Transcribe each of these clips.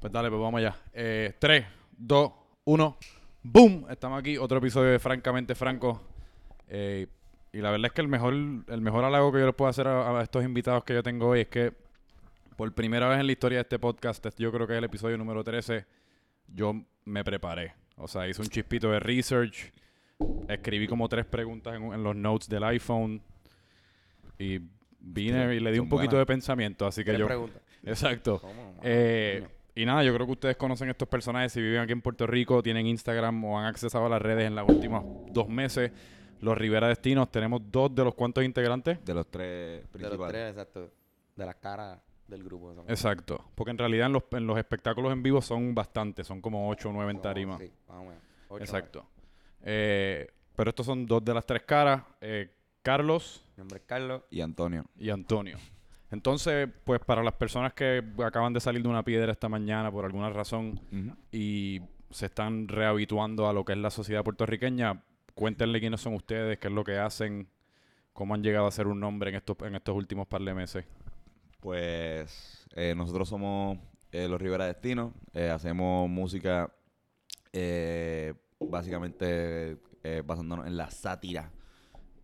Pues dale, pues vamos allá. Eh, 3, 2, 1. ¡Boom! Estamos aquí, otro episodio de Francamente Franco. Eh, y la verdad es que el mejor, el mejor halago que yo les puedo hacer a, a estos invitados que yo tengo hoy es que por primera vez en la historia de este podcast, yo creo que es el episodio número 13, yo me preparé. O sea, hice un chispito de research, escribí como tres preguntas en, en los notes del iPhone y vine y le di un poquito buenas. de pensamiento, así que ¿Qué yo... pregunta? Exacto. ¿Cómo? Eh. Y nada, yo creo que ustedes conocen estos personajes si viven aquí en Puerto Rico, tienen Instagram o han accesado a las redes en los últimos dos meses. Los Rivera Destinos, tenemos dos de los cuantos integrantes. De los tres De los tres, exacto. De las caras del grupo. son Exacto. Porque en realidad en los, en los espectáculos en vivo son bastantes, son como ocho o nueve en tarima. Sí, más o menos. Ocho, Exacto. Eh, pero estos son dos de las tres caras, eh, Carlos. Mi nombre es Carlos. Y Antonio. y Antonio. Entonces, pues para las personas que acaban de salir de una piedra esta mañana por alguna razón, y se están rehabituando a lo que es la sociedad puertorriqueña, cuéntenle quiénes son ustedes, qué es lo que hacen, cómo han llegado a ser un nombre en estos, en estos últimos par de meses. Pues eh, nosotros somos eh, los Rivera Destino. eh, hacemos música eh, básicamente basándonos en la sátira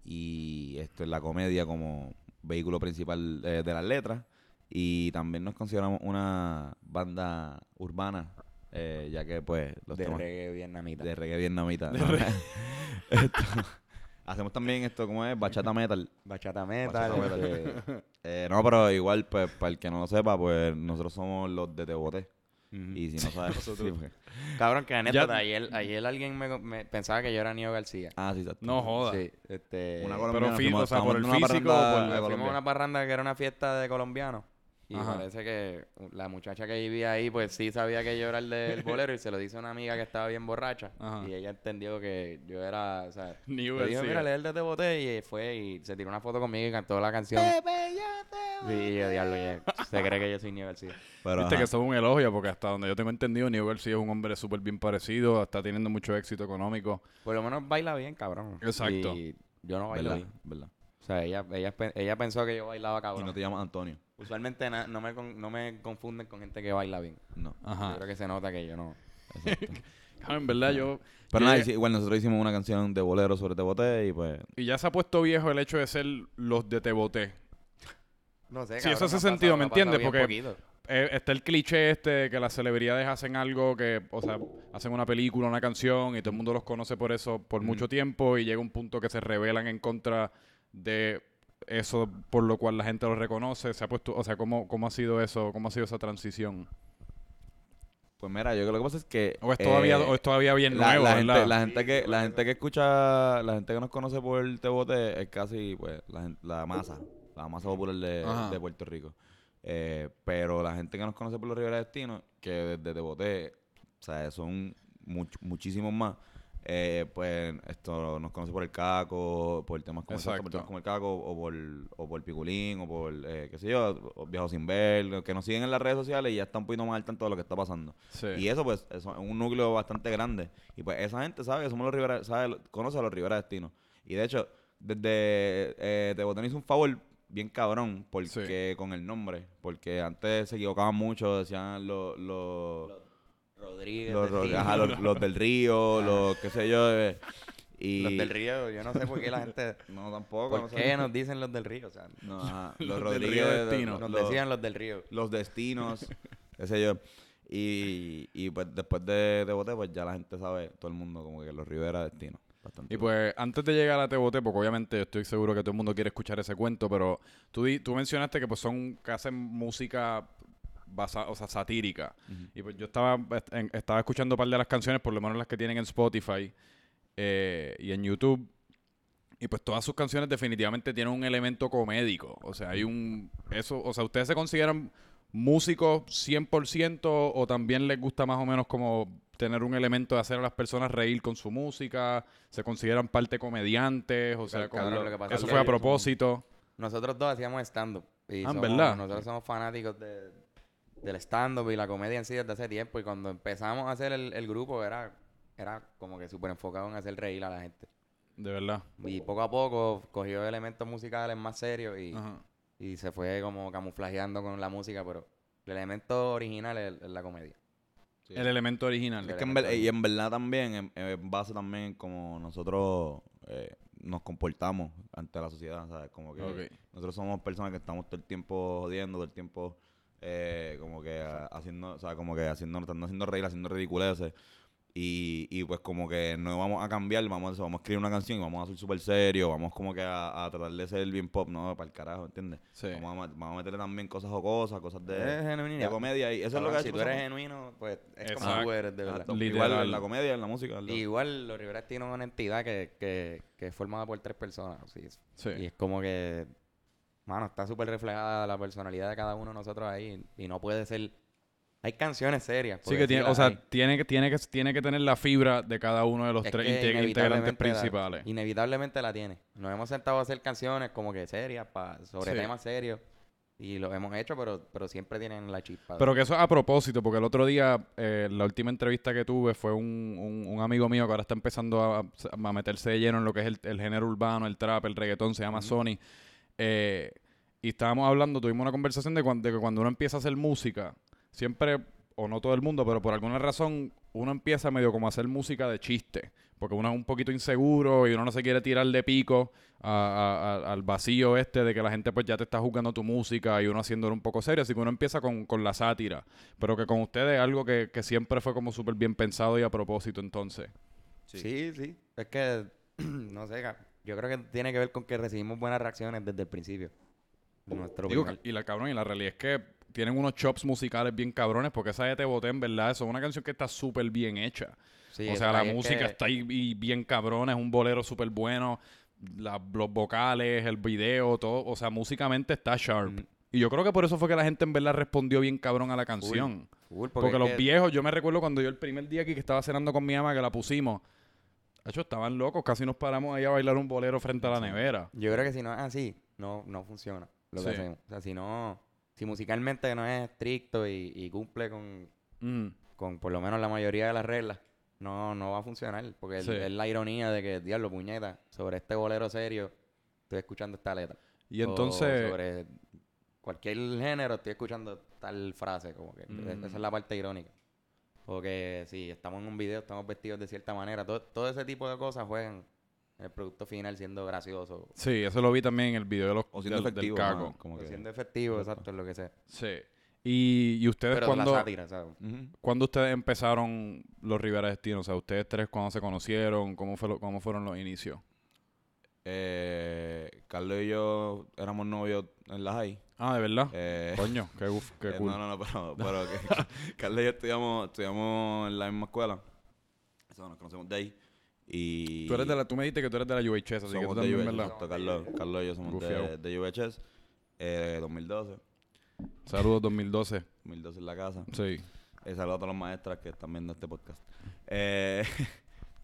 y esto es la comedia como vehículo principal eh, de las letras. Y también nos consideramos una banda urbana, eh, ya que pues los De temas reggae vietnamita. de reggae vietnamita. De ¿no? reggae. Esto- hacemos también esto, ¿cómo es? Bachata metal. Bachata metal. Bachata metal. este, Eh, no, pero igual, pues, para el que no lo sepa, pues, nosotros somos los de Teboté. Ujú. Y si no sabes... sí, pues. Cabrón, que anécdota. Ya- Ayer, ayer alguien me, me pensaba que yo era Nio García. Ah, sí, exacto. No joda. Sí, este... Una Pero colombiana, fuimos- o sea, por el físico, parranda por- de Fuimos a una parranda que era una fiesta de colombianos. Y Ajá. parece que la muchacha que vivía ahí, pues sí sabía que yo era el del bolero y se lo dice a una amiga que estaba bien borracha. Ajá. Y ella entendió que yo era, o sea, New le dijo, mira, lee el de Te Boté", y fue y se tiró una foto conmigo y cantó la canción. Sí, y yo, diablo, ya, se cree que yo soy Nio García. Pero, Viste ajá. que eso es un elogio, porque hasta donde yo tengo entendido, New García es un hombre súper bien parecido, está teniendo mucho éxito económico. Por lo menos baila bien, cabrón. Exacto. Y yo no bailo ¿Verdad? bien. ¿Verdad? O sea, ella, ella, ella pensó que yo bailaba Y cabrón. no te llamas Antonio. Usualmente na- no, me con- no me confunden con gente que baila bien. No. Yo Ajá. creo que se nota que yo no. En verdad, yo... Pero yo nada, llegué- igual nosotros hicimos una canción de bolero sobre Teboté y pues... Y ya se ha puesto viejo el hecho de ser los de Te Boté. No sé, Sí, eso cabrón, hace sentido, pasado- ¿me entiendes? Porque-. Eh, está el cliché este de que las celebridades hacen algo que, o sea, hacen una película, una canción y todo el mundo los conoce por eso por mucho tiempo y llega un punto que se rebelan en contra de eso por lo cual la gente los reconoce. Se ha puesto, o sea, ¿cómo, cómo ha sido eso? ¿Cómo ha sido esa transición? Pues mira, yo creo que lo que pasa es que... ¿O es todavía, eh, o es todavía bien la, nuevo, la verdad? gente, la gente Sí, que la gente que escucha la gente que nos conoce por Tebote es casi pues la, la masa la masa popular de, de Puerto Rico Eh, pero la gente que nos conoce por los Rivera Destino que desde Tebote o sea son much- muchísimos más eh, pues esto nos conoce por el caco por temas como, exacto, por Exacto. temas como el caco o por o por piculín o por eh, qué sé yo o Viajo sin ver que nos siguen en las redes sociales y ya están un poquito más al tanto de lo que está pasando Sí. y eso, pues, eso es un núcleo bastante grande. Y pues esa gente sabe que somos los Rivera, sabe, conoce a los Rivera Destino. Y de hecho, desde eh, Te Botón hizo un favor bien cabrón, porque con el nombre, porque antes se equivocaban mucho, decían los, los, Rodríguez. los, del Río. ajá, los- los del río, los qué sé yo. eh, y Los del Río, yo no sé por qué la gente. No, tampoco. ¿Por no sé. qué nos dicen los del Río? O sea, No, ajá, Los los del Rodríguez, Río Destino. nos los- decían los del Río. los destinos, qué sé yo. Y, y pues después de, de Boté, pues ya la gente sabe, todo el mundo, como que los Rivera Destino. Bastante Y pues antes de llegar a Te Boté, porque obviamente estoy seguro que todo el mundo quiere escuchar ese cuento, pero tú, di- tú mencionaste que pues son que hacen música basa, o sea, satírica. Y pues yo estaba, est- en- estaba escuchando un par de las canciones, por lo menos las que tienen en Spotify eh, y en YouTube. Y pues todas sus canciones definitivamente tienen un elemento comédico. O sea, hay un... eso O sea, ¿ustedes se consideran músicos 100% o también les gusta más o menos como tener un elemento de hacer a las personas reír con su música? ¿Se consideran parte comediantes? O sea, como- lo que pasa eso es fue a propósito. Nosotros dos hacíamos stand-up. y Ah, ¿en somos- verdad? Nosotros somos fanáticos de, del stand-up y la comedia en sí desde hace tiempo. Y cuando empezamos a hacer el, el grupo era, era como que súper enfocado en hacer reír a la gente. De verdad. Y poco a poco cogió elementos musicales más serios y, Ajá. y se fue como camuflajeando con la música, pero el elemento original es, es la comedia. Sí. El elemento original. Es que en ver- y en verdad también, en, en base también como nosotros eh, nos comportamos ante la sociedad, ¿sabes? Como que nosotros somos personas que estamos todo el tiempo jodiendo, todo el tiempo eh, como que ah, haciendo, o sea, como que haciendo, no haciendo reír, haciendo ridiculeces. Y, y pues como que no vamos a cambiar, vamos a, vamos a escribir una canción y vamos a ser súper serios, vamos como que a, a tratar de ser bien pop, ¿no? Para el carajo, ¿entiendes? Sí. Vamos, a, vamos a meterle también cosas jocosas, cosas Es de, de comedia y eso es lo que si tú eres genuino, pues es como tú eres, de verdad. Literal. Igual en la comedia, en la música. igual los Rivera tienen una entidad que, que, que es formada por tres personas. sí. Sí. Y es como que, mano, está súper reflejada la personalidad de cada uno de nosotros ahí. Y no puede ser. Hay canciones serias. Sí que tiene, o sea, tiene que, tiene que, tiene que tener la fibra de cada uno de los Es tres integrantes la- principales. inevitablemente la tiene. Nos hemos sentado a hacer canciones como que serias, pa, sobre Sí. temas serios. Y lo hemos hecho, pero, pero siempre tienen la chispa. Pero que eso es a propósito, porque el otro día, eh, la última entrevista que tuve fue un, un- un amigo mío que ahora está empezando a, a meterse de lleno en lo que es el, el género urbano, el trap, el reggaetón, se llama Sony. Eh, y estábamos hablando, tuvimos una conversación de, cuan- de que cuando uno empieza a hacer música, siempre, o no todo el mundo, pero por alguna razón, uno empieza medio como a hacer música de chiste. Porque uno es un poquito inseguro y uno no se quiere tirar de pico al vacío este de que la gente pues ya te está juzgando tu música y uno haciéndolo un poco serio. Así que uno empieza con, con la sátira. Pero que con ustedes es algo que, que siempre fue como súper bien pensado y a propósito entonces. Sí, sí. Es que, no sé, yo creo que tiene que ver con que recibimos buenas reacciones desde el principio. Nuestro Digo, primer- y la cabrón, y la realidad es que tienen unos chops musicales bien cabrones porque esa de Te Boté, en verdad, eso es una canción que está súper bien hecha. Sí, o sea, la música que- está ahí y bien cabrona, es un bolero súper bueno, la- los vocales, el video, todo, o sea, músicamente está sharp. Mm. Y yo creo que por eso fue que la gente en verdad respondió bien cabrón a la canción. Full, Porque, es los que- viejos, yo me recuerdo cuando yo el primer día aquí que estaba cenando con mi ama que la pusimos, hecho estaban locos, casi nos paramos ahí a bailar un bolero frente a la nevera. Yo creo que si no es así, no, no funciona lo que Sí. hacemos. O sea, si no, si musicalmente no es estricto y, y cumple con, Mm. con por lo menos la mayoría de las reglas, no, no va a funcionar. Porque el- es la ironía de que, diablo, puñeta, sobre este bolero serio, estoy escuchando esta letra. Y O entonces, sobre cualquier género estoy escuchando tal frase, como que Mm. esa es la parte irónica. Porque si estamos en un video, estamos vestidos de cierta manera, todo, todo ese tipo de cosas juegan en el producto final siendo gracioso, sí, eso lo vi también en el video de los, O siendo del, del efectivo. caco. o que- siendo efectivo, exacto, en lo que sea. Sí. Y, y ustedes Pero de la cuando, sátira, ¿sabes? Ujú. cuando ustedes empezaron los Rivera Destino, o sea, ustedes tres cuando se conocieron, cómo fue lo- cómo fueron los inicios. Eh, Carlos y yo éramos novios en la high. Ah, de verdad. Eh, Coño, qué, uf, qué eh, cool. No, no, no, pero, pero que, Carlos y yo estudiamos, estudiamos en la misma escuela. Eso, nos conocemos de ahí. Y Tú eres de la, tú me dijiste que tú eres de la UHS, así que tú también, UHS, ¿verdad? exacto, Carlos, Carlos y yo somos de, de UHS. Eh, 2012. Saludos 2012. 2012 en la casa. Sí. Eh, saludos a todas las maestras que están viendo este podcast. Eh,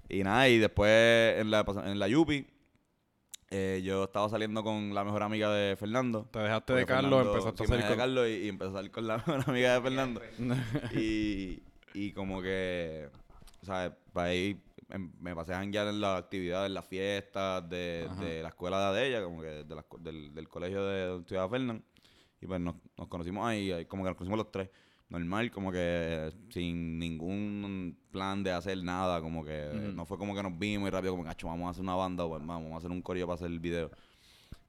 y nada, y después en la, en la Yupi, eh, yo estaba saliendo con la mejor amiga de Fernando. Te dejaste de Carlos, Fernando- empezaste a sí, me salir de con... Carlos y, y empecé a salir con la mejor amiga de Fernando. y, y como que, o sea, para ahí em- me pasé a janguear en las actividades, en las fiestas de, de la escuela de ella, como que de la del, del colegio de donde estudiaba Fernando. Y pues nos, nos conocimos ahí, ahí, como que nos conocimos los tres. Normal, como que sin ningún plan de hacer nada, como que no fue como que nos vimos y rápido como que "Acho, vamos a hacer una banda, pues, vamos, a hacer un corillo para hacer el video.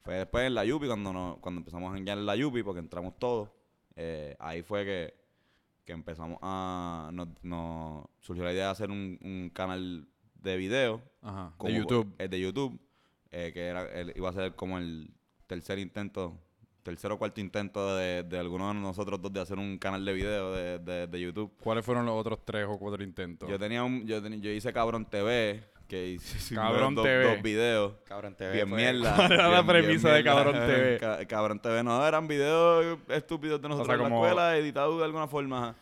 Fue después en la Yupi, cuando, nos, cuando empezamos a janguear en la Yupi, porque entramos todos, eh, ahí fue que, que empezamos a... Nos, nos surgió la idea de hacer un, un canal de video. Ajá, como- de YouTube. eh, de YouTube, eh, que era, el- iba a ser como el tercer intento, tercer o cuarto intento de, de alguno de nosotros dos de hacer un canal de video de, de, de YouTube. ¿Cuáles fueron los otros tres o cuatro intentos? Yo tenía un, yo, yo hice Cabrón TV, que hice Cabrón dos, TV. dos videos. Cabrón, te Bien fue- mierda. ¿Cuál era la premisa de Cabrón mierda. TV? Ca- Cabrón TV no, eran videos estúpidos de nosotros sea, en la como- escuela, editados de alguna forma.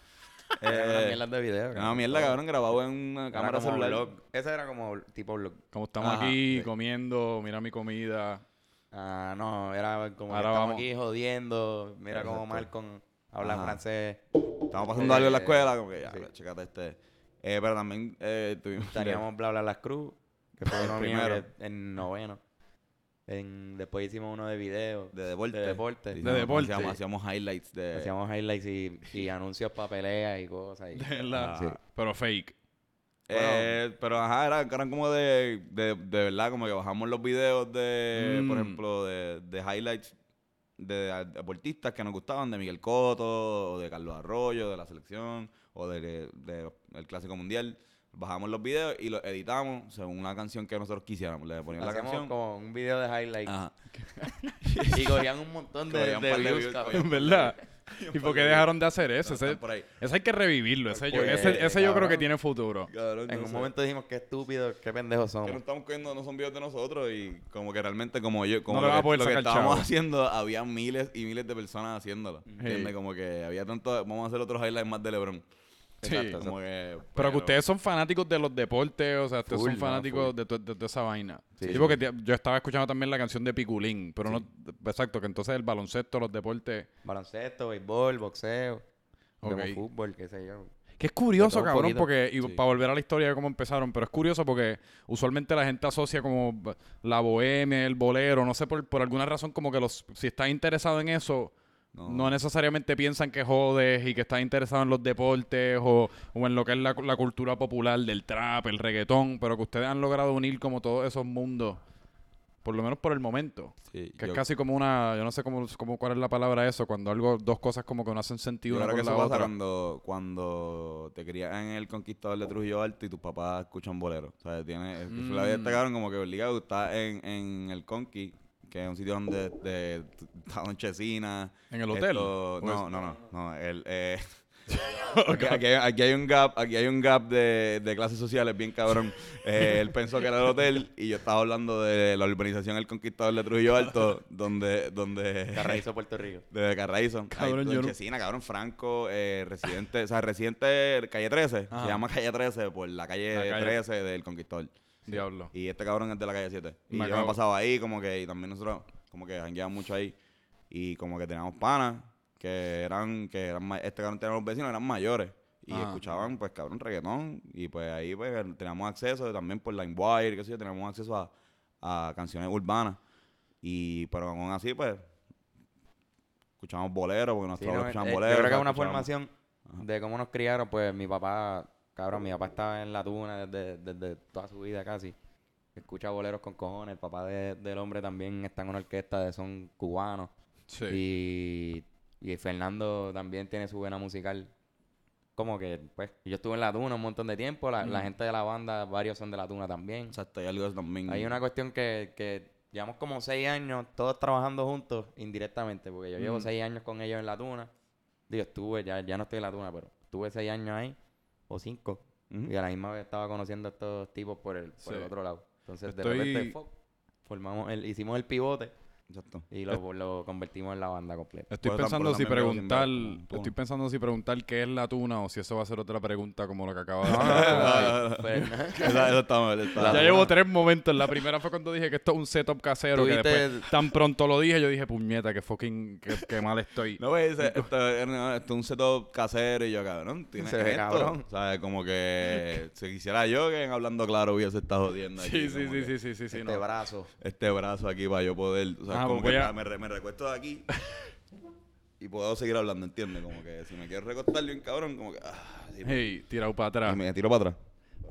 Eh, mierdas de video. Una mierda, cabrón, grabado en una Era cámara celular. blog. Ese era como tipo blog. Como estamos Ajá, aquí sí. comiendo, mira mi comida. Ah, no, era como que estamos vamos. aquí jodiendo. Mira cómo Exacto. Malcolm habla Ajá. francés. Estamos pasando algo en la Eh, escuela, como que ya, sí. checate este. Eh, pero también eh, tuvimos... Teníamos Bla Bla Las Cruz, que fue El uno mío primero. que en noveno. En, después hicimos uno de video. De deporte. De deporte. Sí, De deporte. Hacíamos, hacíamos highlights de... Hacíamos highlights y, y anuncios para peleas y cosas. y- De verdad. Sí. Pero fake. Eh, pero ajá, eran, eran como de, de, de verdad, como que bajamos los videos de, por Mm. ejemplo, de, de highlights de deportistas que nos gustaban, de Miguel Cotto, o de Carlos Arroyo, de la selección, o de, de- del Clásico Mundial. Bajamos los videos y los editamos según la canción que nosotros quisiéramos. Le poníamos la canción. como un video de highlights. Ajá. Y cogían un montón de, de de views, En verdad. ¿Y por qué dejaron de hacer eso? Están Ese, por ahí. ese hay que revivirlo. Ese, yo, ese, ese yo creo que tiene futuro. Cabrón, En no un sé. momento dijimos qué estúpido, qué pendejos que no somos. estamos cogiendo, no son videos de nosotros y como que realmente como yo, como No lo, que, lo que estábamos chavo. haciendo, había miles y miles de personas haciéndolo. ¿Entiendes? Sí. Como que había tanto, vamos a hacer otros highlights más de LeBron. Sí. Exacto, Como que, Pero que ustedes son fanáticos de los deportes, o sea, ustedes Full, son fanáticos de, de toda esa vaina. Sí, Sí, sí. porque te- yo estaba escuchando también la canción de Piculín, pero no, exacto, que entonces el baloncesto, los deportes, Baloncesto, béisbol, boxeo, Ok. vemos fútbol, qué sé yo. que es curioso, De cabrón, poquito. porque, y Sí. para volver a la historia de cómo empezaron, pero es curioso porque usualmente la gente asocia como la bohemia, el bolero, no sé, por, por alguna razón como que los, si estás interesado en eso, No. no necesariamente piensan que jodes y que estás interesado en los deportes o, o en lo que es la, la cultura popular del trap, el reggaetón, pero que ustedes han logrado unir como todos esos mundos, por lo menos por el momento. Sí, Que yo- es casi como una, yo no sé cómo, cómo cuál es la palabra eso, cuando algo, dos cosas como que no hacen sentido Yo una creo que con eso pasa otra. cuando, cuando te crías en el Conquistador de Trujillo Alto y tus papás escuchan bolero. O sea, tiene, es que la vida Mm. este cabrón como que obligado está en, en el Conqui, que es un sitio donde de, está Don Chesina. ¿En el hotel? esto- ¿O no, no, no, no, el, eh, aquí, aquí hay, aquí hay un gap, aquí hay un gap de, de clases sociales bien cabrón. Eh, él pensó que era el hotel y yo estaba hablando de la urbanización El Conquistador de Trujillo Alto, donde, donde Carraízo, Puerto Rico. de Carraízo. Cabrón, yo Chesina, cabrón, Franco, eh, residente, o sea, residente calle 13. Ajá. Se llama calle 13 por la calle, La calle- 13 del Conquistador. Diablo. Y este cabrón es de la calle 7. Y Me yo me acabo- pasaba ahí, como que, y también nosotros, como que jangueábamos mucho ahí. Y como que teníamos panas que eran, que eran, este cabrón tenía los vecinos, eran mayores. Y Ah. escuchaban, pues, cabrón, reggaetón. Y pues ahí, pues, teníamos acceso también por LimeWire, qué sé yo, teníamos acceso a, a canciones urbanas. Y, pero aún así, pues, escuchábamos boleros, porque Sí, nosotros no, escuchábamos eh, boleros. yo creo que es una formación de cómo nos criaron, pues mi papá, cabrón, mi papá estaba en la tuna desde, desde toda su vida casi. Escucha boleros con cojones, el papá de- del hombre también está en una orquesta de son cubanos. Sí. Y, y Fernando también tiene su buena musical. Como que, pues, yo estuve en la tuna un montón de tiempo, la, la Mm. gente de la banda, varios son de la tuna también. Exacto, hay algo también. Hay una cuestión que, que llevamos como seis años todos trabajando juntos indirectamente, porque yo llevo Mm. seis años con ellos en la tuna. Digo, estuve, ya, ya no estoy en la tuna, pero estuve seis años ahí, o cinco. Y a la misma vez estaba conociendo a estos tipos por el, por el otro lado. Entonces, Estoy- de repente, formamos el, hicimos el pivote Exacto. y lo, lo convertimos en la banda completa. Estoy pensando si preguntar, estoy pensando si preguntar qué es la tuna o si eso va a ser otra pregunta como lo que acaba de hacer. pues, ya llevo tres momentos. La primera fue cuando dije que esto es un setup casero. Que después, tan pronto lo dije, yo dije, puñeta, que fucking, que, que mal estoy. No, güey, dice, esto, no, esto es un setup casero y yo, cabrón, tiene Se ve esto. cabrón. ¿Sabes? Como que si quisiera yo que en hablando claro hubiese estado jodiendo aquí. Sí, sí, sí, sí, sí, sí, sí, este no. brazo. Este brazo aquí para yo poder, o sea, Ah, como pues que a- me, re- me recuesto de aquí y puedo seguir hablando, ¿entiendes? Como que si me quiero recostar bien cabrón, como que, ah, sí, Hey, tirado para atrás. y me tiro para atrás.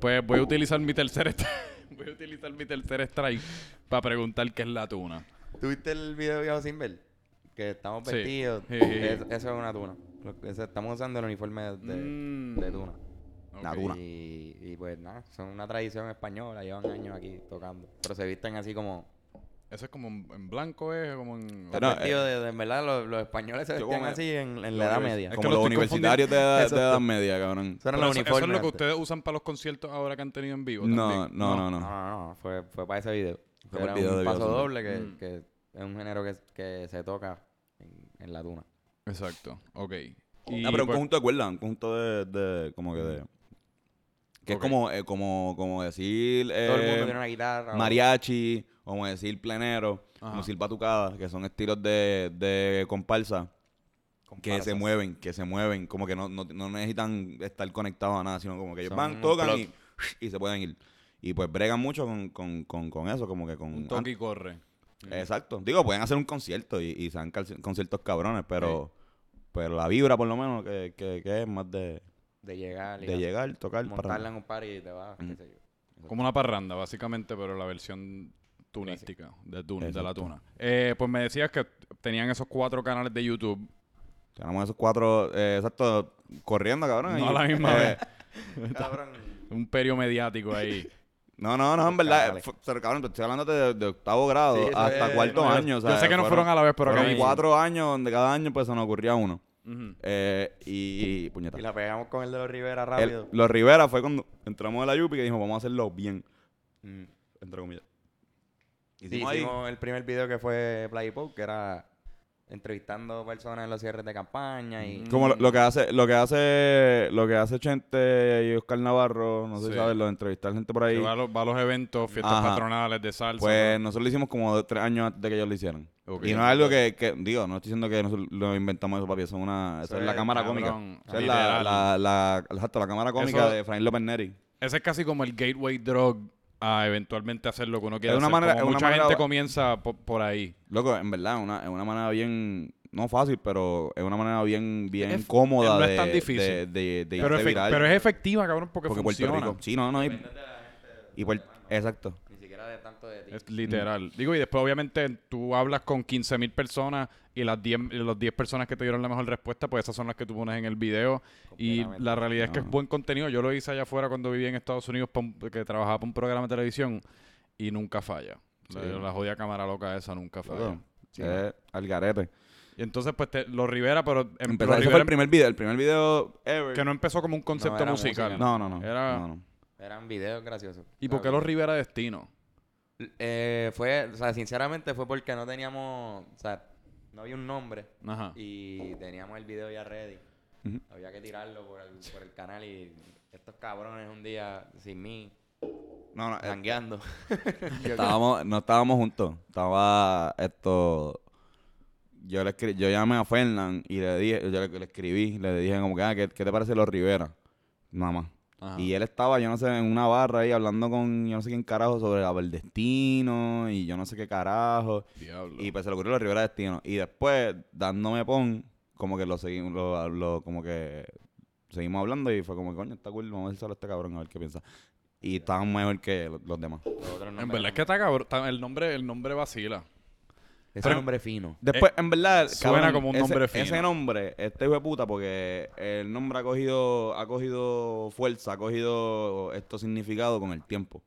Pues voy a utilizar mi tercer voy a utilizar mi tercer strike para preguntar qué es la tuna. ¿Tuviste el video de Viejo Sin Ver? Que estamos Sí. vestidos. Sí. Es- eso es una tuna. Estamos usando el uniforme de, Mm. de tuna. La tuna. Y, y pues nada, son una tradición española, llevan años aquí tocando. Pero se visten así como... Eso es como en, blanco, es como en... Pero, vestidos de, verdad, los, los españoles se vestían así en, la edad media. Es Como lo los universitarios de, edad- de Exacto. edad media, cabrón. Eso los eso, eso es lo que ustedes usan para los conciertos ahora que han tenido en vivo. No, también. no, no, No, no. no, no, fue, fue para ese video. Fue para Era video un de paso doble que, Mm. que es un género que, que se toca en, en la tuna. Exacto, ok. Y, Ah, pero un pues, conjunto de cuerdas, un conjunto de, de como que de... Que es como, eh, como, como decir Todo el mundo eh, tiene una guitarra. o- mariachi, como decir plenero, Ajá. como decir batucada, que son estilos de, de comparsa que se comparsas. mueven, que se mueven, como que no, no, no necesitan estar conectados a nada, sino como que ellos van, tocan y, y se pueden ir. Y pues bregan mucho con, con, con, con eso, como que con... un toque y corre. Exacto. Digo, pueden hacer un concierto y, y sean conciertos cabrones, pero, pero la vibra por lo menos que, que, que es más de, De llegar y de llegar, tocar, montarla para... en un par y te vas, qué sé yo. Como una parranda, básicamente, pero la versión tunística, de, tun- de la tuna. Eh, pues me decías que tenían esos cuatro canales de YouTube. Tenemos esos cuatro, eh, exacto, corriendo, cabrón. No y- a la misma eh, vez. Cabrón. Un perio mediático ahí. No, no, no, en verdad. Pero, cabrón, te estoy hablando de, de octavo grado Sí, hasta es- cuarto No, yo- año. yo sé que no fueron a la vez, pero fueron que- cuatro años donde cada año pues se nos ocurría uno. Eh, y, y puñeta. Y la pegamos con el de los Rivera El- rápido. los Rivera fue cuando entramos a la Yupi que dijimos, vamos a hacerlo bien, Mm. entre comillas. Sí, Hicimos ahí. hicimos el primer video que fue Play Poke, que era entrevistando personas en los cierres de campaña y... Como lo, lo que hace, lo que hace, lo que hace Chente y Oscar Navarro, no sé si sabes, lo de entrevistar gente por Que ahí. va, a los, va a los eventos, fiestas Ajá. patronales de salsa. Pues ¿no? nosotros lo hicimos como de tres años antes de que ellos lo hicieron. Ok. Y no es algo que, que- digo, no estoy diciendo que nosotros lo inventamos eso, papi, eso es una, eso Eso es la cámara cabrón, cómica. Esa es la, literal. la, la, exacto, la cámara cómica Eso- de Frank López Neri. Ese es casi como el gateway drug a eventualmente hacer lo que uno quiere Es una hacer. manera- Como es una mucha manera- gente comienza po- por, ahí. Loco, en verdad, una, es una manera bien, no fácil, pero es una manera bien, bien Es- cómoda no es de, tan difícil. de, de, de Pero, es efectiva, cabrón, porque, porque Puerto funciona. Rico. Sí, no, no. Y, exacto. De tanto de ti. Es literal. Digo, y después obviamente tú hablas con 15.000 personas y las 10, y las 10 personas que te dieron la mejor respuesta, pues esas son las que tú pones en el video. Y la realidad es que es No. buen contenido. Yo lo hice allá afuera cuando vivía en Estados Unidos, un- que trabajaba para un programa de televisión y nunca falla. La, Sí. la jodida cámara loca esa nunca falla. Loco, es al garete. Y entonces, pues, te- los Rivera, pero... em- Empezó, los Rivera fue el primer video, el primer video ever. que no empezó como un concepto musical. música. no, no, no. Era- no, no. Eran videos graciosos. ¿Y por qué los Rivera Destino? Eh, fue, o sea, sinceramente fue porque no teníamos, o sea, no había un nombre Ajá. y teníamos el video ya ready. Había que tirarlo por el, por el canal y estos cabrones un día sin mí, No, no, eh, jangueando. estábamos, no estábamos juntos. Estaba esto. Yo le escri- yo llamé a Fernán y le dije, yo le, le escribí, le dije como que, ah, ¿qué, qué te parece los Rivera? Nada más. Ajá. Y él estaba, yo no sé, en una barra ahí hablando con yo no sé quién carajo sobre el destino y yo no sé qué carajo. Diablo. Y pues se le ocurrió los Rivera Destino. Y después, dándome pon, como que lo seguimos, lo, lo- como que seguimos hablando y fue como, coño, está cool, vamos a decirlo a este cabrón a ver qué piensa. Y estaban mejor que los, demás. Los en verdad es que está cabrón. el, nombre, el nombre vacila. Ese pero- nombre fino. Después, en verdad, Eh, suena como un ese- nombre fino. Ese nombre, este hijo de puta, porque el nombre ha cogido, ha cogido fuerza, ha cogido esto significado con el tiempo.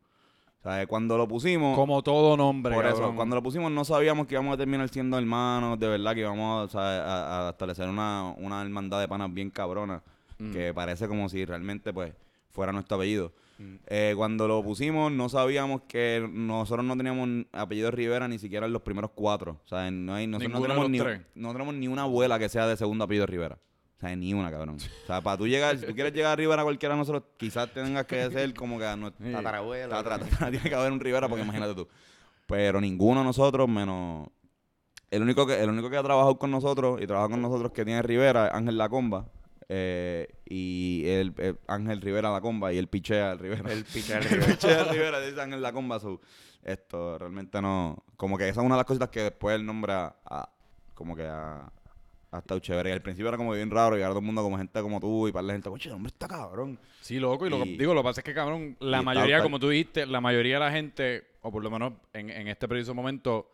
O sea, cuando lo pusimos, Como todo nombre, por eso, cabrón. cuando lo pusimos no sabíamos que íbamos a terminar siendo hermanos, de verdad que íbamos o sea, a, a establecer una, una hermandad de panas bien cabrona, Mm. que parece como si realmente pues fuera nuestro apellido. Mm. Eh, cuando lo pusimos no sabíamos que nosotros no teníamos apellido Rivera ni siquiera en los primeros cuatro. O sea, no hay, nosotros Ninguno tenemos, ni, los tres. no tenemos ni una abuela que sea de segundo apellido Rivera. O sea, ni una, cabrón. O sea, para tú llegar, si tú quieres llegar a Rivera cualquiera de nosotros, quizás tengas que ser como que a nuestra, tatra- tiene que haber un Rivera porque imagínate tú. Pero ninguno de nosotros, menos. El único que el único que ha trabajado con nosotros y trabaja con nosotros que tiene Rivera Ángel Lacomba. Eh, y el, el Ángel Rivera Lacomba y el pichea al Rivera. El pichea al El pichea al Rivera dice Ángel Lacomba. so, esto realmente no. Como que esa es una de las cositas que después el nombre a, a- como que ha, ha estado chévere. Y al principio era como bien raro llegar a todo el mundo como gente como tú y para la gente, coche, el hombre está cabrón. Sí, loco, y lo, Y- digo, lo que pasa es que, cabrón, la y mayoría, tal, como tú dijiste, la mayoría de la gente, o por lo menos en, en este preciso momento,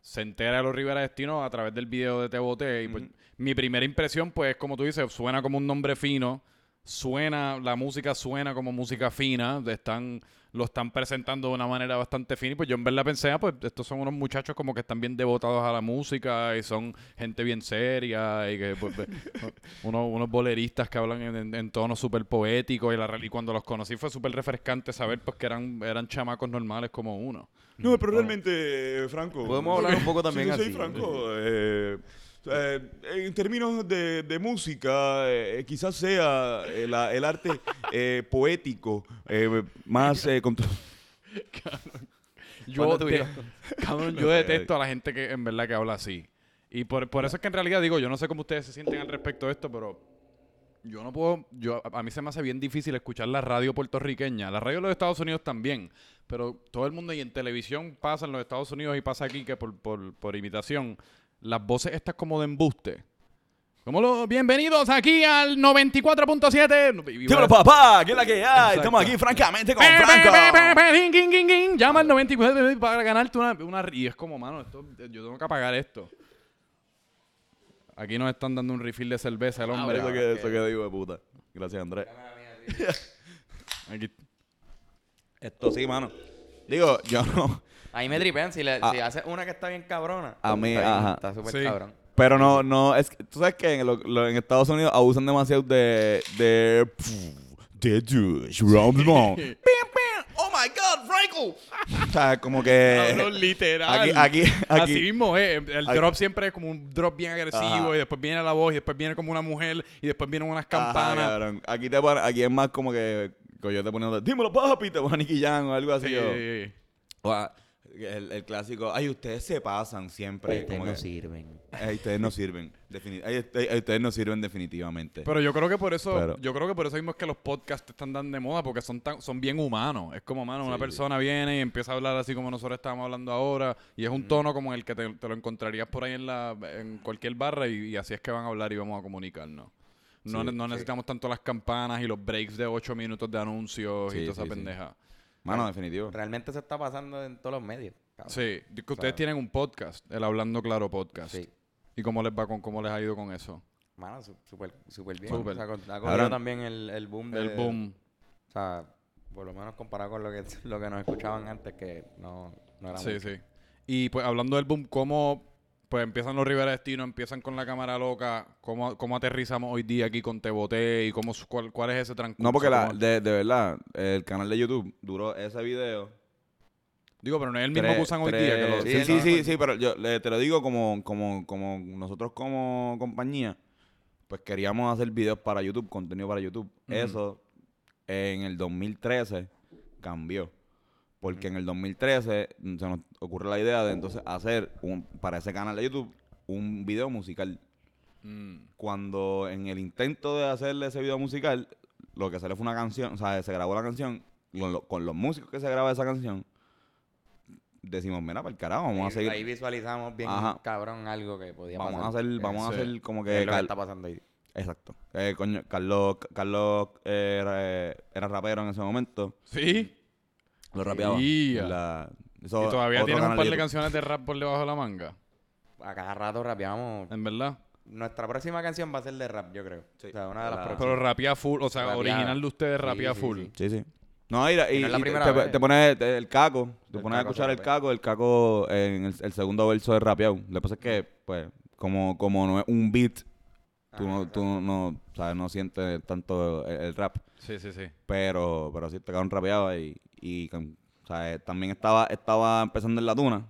se entera de los Rivera Destino a través del video de Te Boté. Y pues, mi primera impresión, pues, como tú dices, suena como un nombre fino, suena, la música suena como música fina, están, lo están presentando de una manera bastante fina. Y pues yo en verdad pensé, ah, pues estos son unos muchachos como que están bien devotados a la música y son gente bien seria y que pues, unos, unos boleristas que hablan en, en, en tono súper poético y, la, real- y cuando los conocí fue súper refrescante saber pues que eran, eran chamacos normales como uno. No, pero realmente, Franco. Podemos hablar un poco también sí, sí, así. Franco. eh, sea, en términos de, de música, eh, quizás sea el, el arte eh, poético eh, más eh, contro- Yo, yo detesto a la gente que en verdad que habla así. Y por, por eso es que en realidad digo, yo no sé cómo ustedes se sienten al respecto de esto, pero Yo no puedo, yo a a mí se me hace bien difícil escuchar la radio puertorriqueña, la radio de los Estados Unidos también, pero todo el mundo y en televisión pasa en los Estados Unidos y pasa aquí que por, por, por imitación, las voces estas como de embuste. Como los bienvenidos aquí al 94.7. Y- y- Dímelo, papá, ¿qué es la que hay? Exacto. Estamos aquí francamente con Pe, Franco. pe, pe. Llama al 94 para ganarte una, una... Y es como, mano, esto, yo tengo que apagar esto. Aquí nos están dando un refill de cerveza el hombre. Eso que, eso que digo de puta. Gracias, Andrés. Aquí- Esto sí, mano. Digo, yo no. Ahí me tripean. Si, le, Ah. si haces una que está bien cabrona. A mí, está ajá. Está súper Sí. cabrón. Pero no, no, es que, tú sabes que en, lo- lo- en Estados Unidos abusan demasiado de, de, de Jewish. Oh my God, Franco. o sea, como que Cabrón, literal. aquí, aquí, aquí, Así mismo es. El aquí- drop siempre es como un drop bien agresivo Ajá. y después viene la voz y después viene como una mujer y después vienen unas Ajá, campanas. cabrón. Aquí te aquí es más como que Coyote poniendo, dímelo papi, te ponen Nicky Jam o algo así. Sí, o- sí, sí. o, ah, el, el clásico, ay, ustedes se pasan siempre. Ustedes como no que, sirven. ay, ustedes no sirven. ay, ustedes, no sirven definitivamente. Pero yo creo que por eso, Pero- yo creo que por eso mismo es que los podcasts están tan de moda, porque son tan, son bien humanos. Es como, mano, una Sí, persona viene y empieza a hablar así como nosotros estamos hablando ahora, y es un tono como el que te, te lo encontrarías por ahí en la, en cualquier barra, y, y así es que van a hablar y vamos a comunicarnos. No, Sí, no sí. necesitamos tanto las campanas y los breaks de ocho minutos de anuncios y Sí, toda esa pendeja. Mano, definitivo. Realmente se está pasando en todos los medios. cabrón. Sí, que ustedes tienen un podcast, el Hablando Claro Podcast. Sí. ¿Y cómo les va con cómo les ha ido con eso? Mano, súper súper bien. Súper. O sea, con- ha Ahora- cogido también el, el boom de... El boom. O sea, por lo menos comparado con lo que, lo que nos escuchaban antes, que no, no era Sí, mucho. sí. Y pues hablando del boom, ¿cómo pues empiezan los Rivera Destino, empiezan con la cámara loca? ¿Cómo, cómo aterrizamos hoy día aquí con Te Boté y cómo, cuál, cuál es ese transcurso? No, porque la, ¿Cómo- de, de verdad, el canal de YouTube duró ese video. Digo, pero no es el mismo tres- que usan hoy día. Que lo- sí, Sí, sí, sí, pero yo le- te lo digo como, como, como nosotros como compañía, pues queríamos hacer videos para YouTube, contenido para YouTube. Eso en el 2013 cambió. Porque en el 2013 mm, se nos ocurre la idea de entonces hacer un, para ese canal de YouTube un video musical. Mm, cuando en el intento de hacerle ese video musical, lo que sale fue una canción, o sea, se grabó la canción con, lo- con los músicos que se graba esa canción, decimos, mira, para el carajo, vamos a seguir, Ahí visualizamos bien Ajá. cabrón algo que podía vamos a pasar. hacer, vamos a Sí. hacer como que es lo que está pasando ahí. exacto, Eh, coño, Carlos, Carlos era, era rapero en ese momento, ¿Sí? Lo rapeaba. Ya. La- eso, ¿Y todavía tienes un par de canciones de rap por debajo de la manga? A cada rato rapeamos. ¿En verdad? Nuestra próxima canción va a ser de rap, yo creo. Sí. O sea, una de las La- próximas. Pero rapía full, o sea, original de ustedes sí, full. sí. Sí, sí. No, mira, y, Y no y te- primera te, vez. te pones el caco, te El pones a escuchar el rapea. caco, el caco en el, el segundo verso de rapeado. Lo que pasa es que, pues, como, como no es un beat, tú, no, tú no, sabes, no sientes tanto el, el rap. Sí, sí, sí. Pero, pero sí te un rapeado y, y con- o sea, eh, también estaba, estaba empezando en la tuna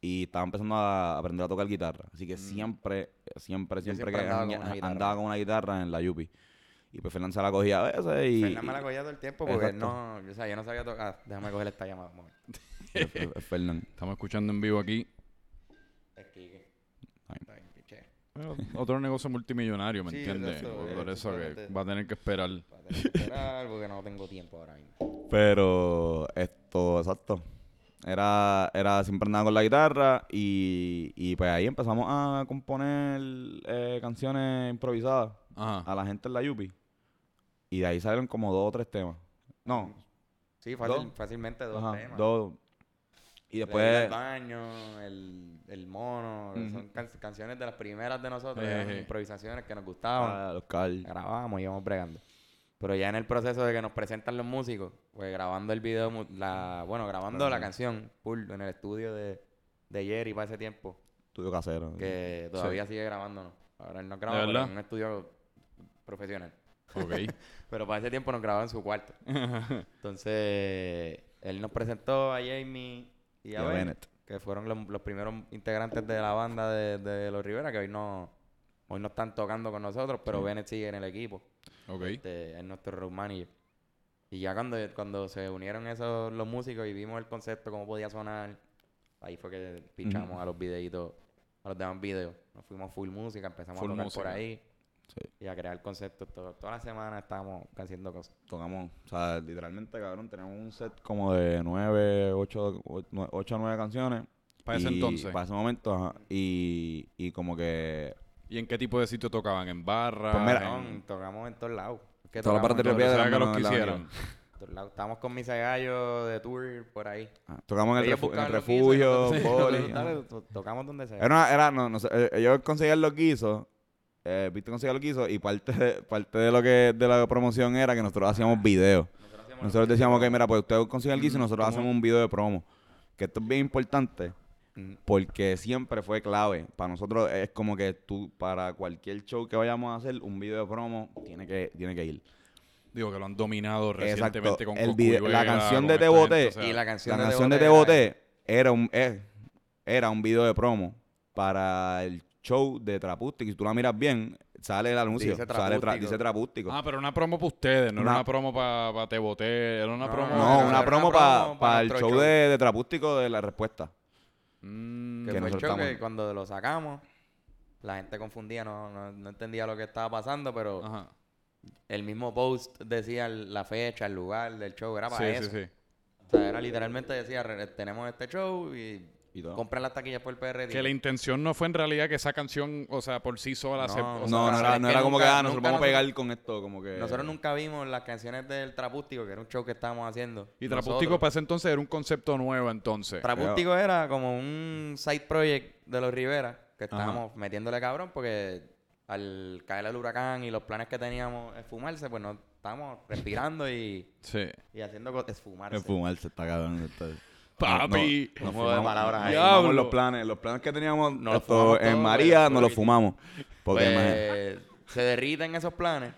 y estaba empezando a aprender a tocar guitarra. Así que siempre, siempre, siempre, siempre que andaba con una guitarra. andaba con una guitarra en la Yupi. Y pues Fernán se la cogía a veces y... Fernan me la cogía todo el tiempo porque Exacto. no, o sea, yo no sabía tocar. Ah, Déjame coger esta llamada. un momento. Fernán. Estamos escuchando en vivo aquí. Es que- Ay. Ay, piché. Bueno, Otro negocio multimillonario, ¿me Sí, entiendes? Por- eh, eso que va a tener que esperar. Va a tener que esperar porque no tengo tiempo ahora mismo. Pero esto, exacto. Era, era siempre andaba con la guitarra y, y pues ahí empezamos a componer eh, canciones improvisadas Ajá. a la gente en la Yupi. Y de ahí salieron como dos o tres temas. No, Sí, fácil- Dos. fácilmente dos ajá, temas. dos. Y El después, baño, el, el mono, son can- canciones de las primeras de nosotros, improvisaciones que nos gustaban. ah, los Carl. grabábamos y íbamos bregando. Pero ya en el proceso de que nos presentan los músicos, pues grabando el video, la, bueno, grabando la canción, full, en el estudio de, de Jerry para ese tiempo, Estudio casero. que todavía sigue grabándonos. Ahora él no graba en un estudio profesional. Ok. Pero para ese tiempo nos grababa en su cuarto. Entonces, él nos presentó a Jamie y Y a, Bennett, Bennett. que fueron los, los primeros integrantes de la banda de, de Los Rivera, que hoy no, hoy no están tocando con nosotros, pero Bennett sigue en el equipo. ok. Este, es nuestro road manager. Y ya cuando, cuando se unieron esos los músicos y vimos el concepto, cómo podía sonar, ahí fue que pichamos a los videitos, a los demás videos. Nos fuimos full música, empezamos Full a tocar música. por ahí. Sí. y a crear conceptos. Todo- toda la semana estábamos haciendo cosas. Tocamos, o sea, literalmente, cabrón, teníamos un set como de nueve, ocho, ocho o nueve canciones. Para ese entonces. Para ese momento, ajá. Y, y como que ¿Y en qué tipo de sitio tocaban? ¿En barra? Pues mira, en... tocamos en todos lados. Que tocamos partes en de piedra, sea, que los la quisieran. todos lados. Estábamos con Misa Gallo de tour por ahí. ah, tocamos en el, refu- en el refugio, dale, to- Tocamos donde sea. Era, una- era no, no sé, eh, ellos conseguían los guisos, eh, Víctor conseguía los guisos y parte de, parte de lo que de la promoción era que nosotros hacíamos videos. Nosotros hacíamos Nosotros decíamos que, mira, pues ustedes consiguen el guiso y Mm, nosotros ¿cómo? hacemos un video de promo. Que esto es bien importante Mm. porque siempre fue clave. Para nosotros es como que tú, para cualquier show que vayamos a hacer, un video de promo tiene que, tiene que ir. Digo, que lo han dominado Exacto. recientemente con El video- la canción de Te Boté o sea, Y la canción, La de canción de Te Boté era un, es- era un video de promo para el show de Trapústico. Y si tú la miras bien, sale el anuncio. Dice sale tra- Trapústico. dice Trapústico. Ah, pero una promo para ustedes, no Una- era una promo para Te Boté, era una No, promo... no, una promo para pa' el show, show. De, de Trapústico de la respuesta. Mm, Que que fue el show que cuando lo sacamos, la gente confundía, no, no, no entendía lo que estaba pasando, pero Ajá. el mismo post decía la fecha, el lugar del show, era para Sí, eso. sí, sí. O sea, era literalmente decía, "Re- tenemos este show y Y todo. compren las taquillas por el PRD. Que la intención no fue en realidad que esa canción, o sea, por sí sola No, se... o o sea, no, no era, no era como que ah, nosotros vamos a pegar con esto, como que. Nosotros nunca vimos las canciones del Trapústico, que era un show que estábamos haciendo. Y Trapústico para ese entonces era un concepto nuevo entonces. Trapústico era como un side project de los Rivera, que Ajá. estábamos metiéndole cabrón, porque al caer el huracán y los planes que teníamos esfumarse, pues no estábamos respirando y, Sí. y haciendo cosas, esfumarse. El fumarse está cabrón. está- Papi. No, nos de palabras ahí. fumamos los planes. Los planes que teníamos Nos los esto, fumamos en María nos los fumamos. Porque Pues, se derriten esos planes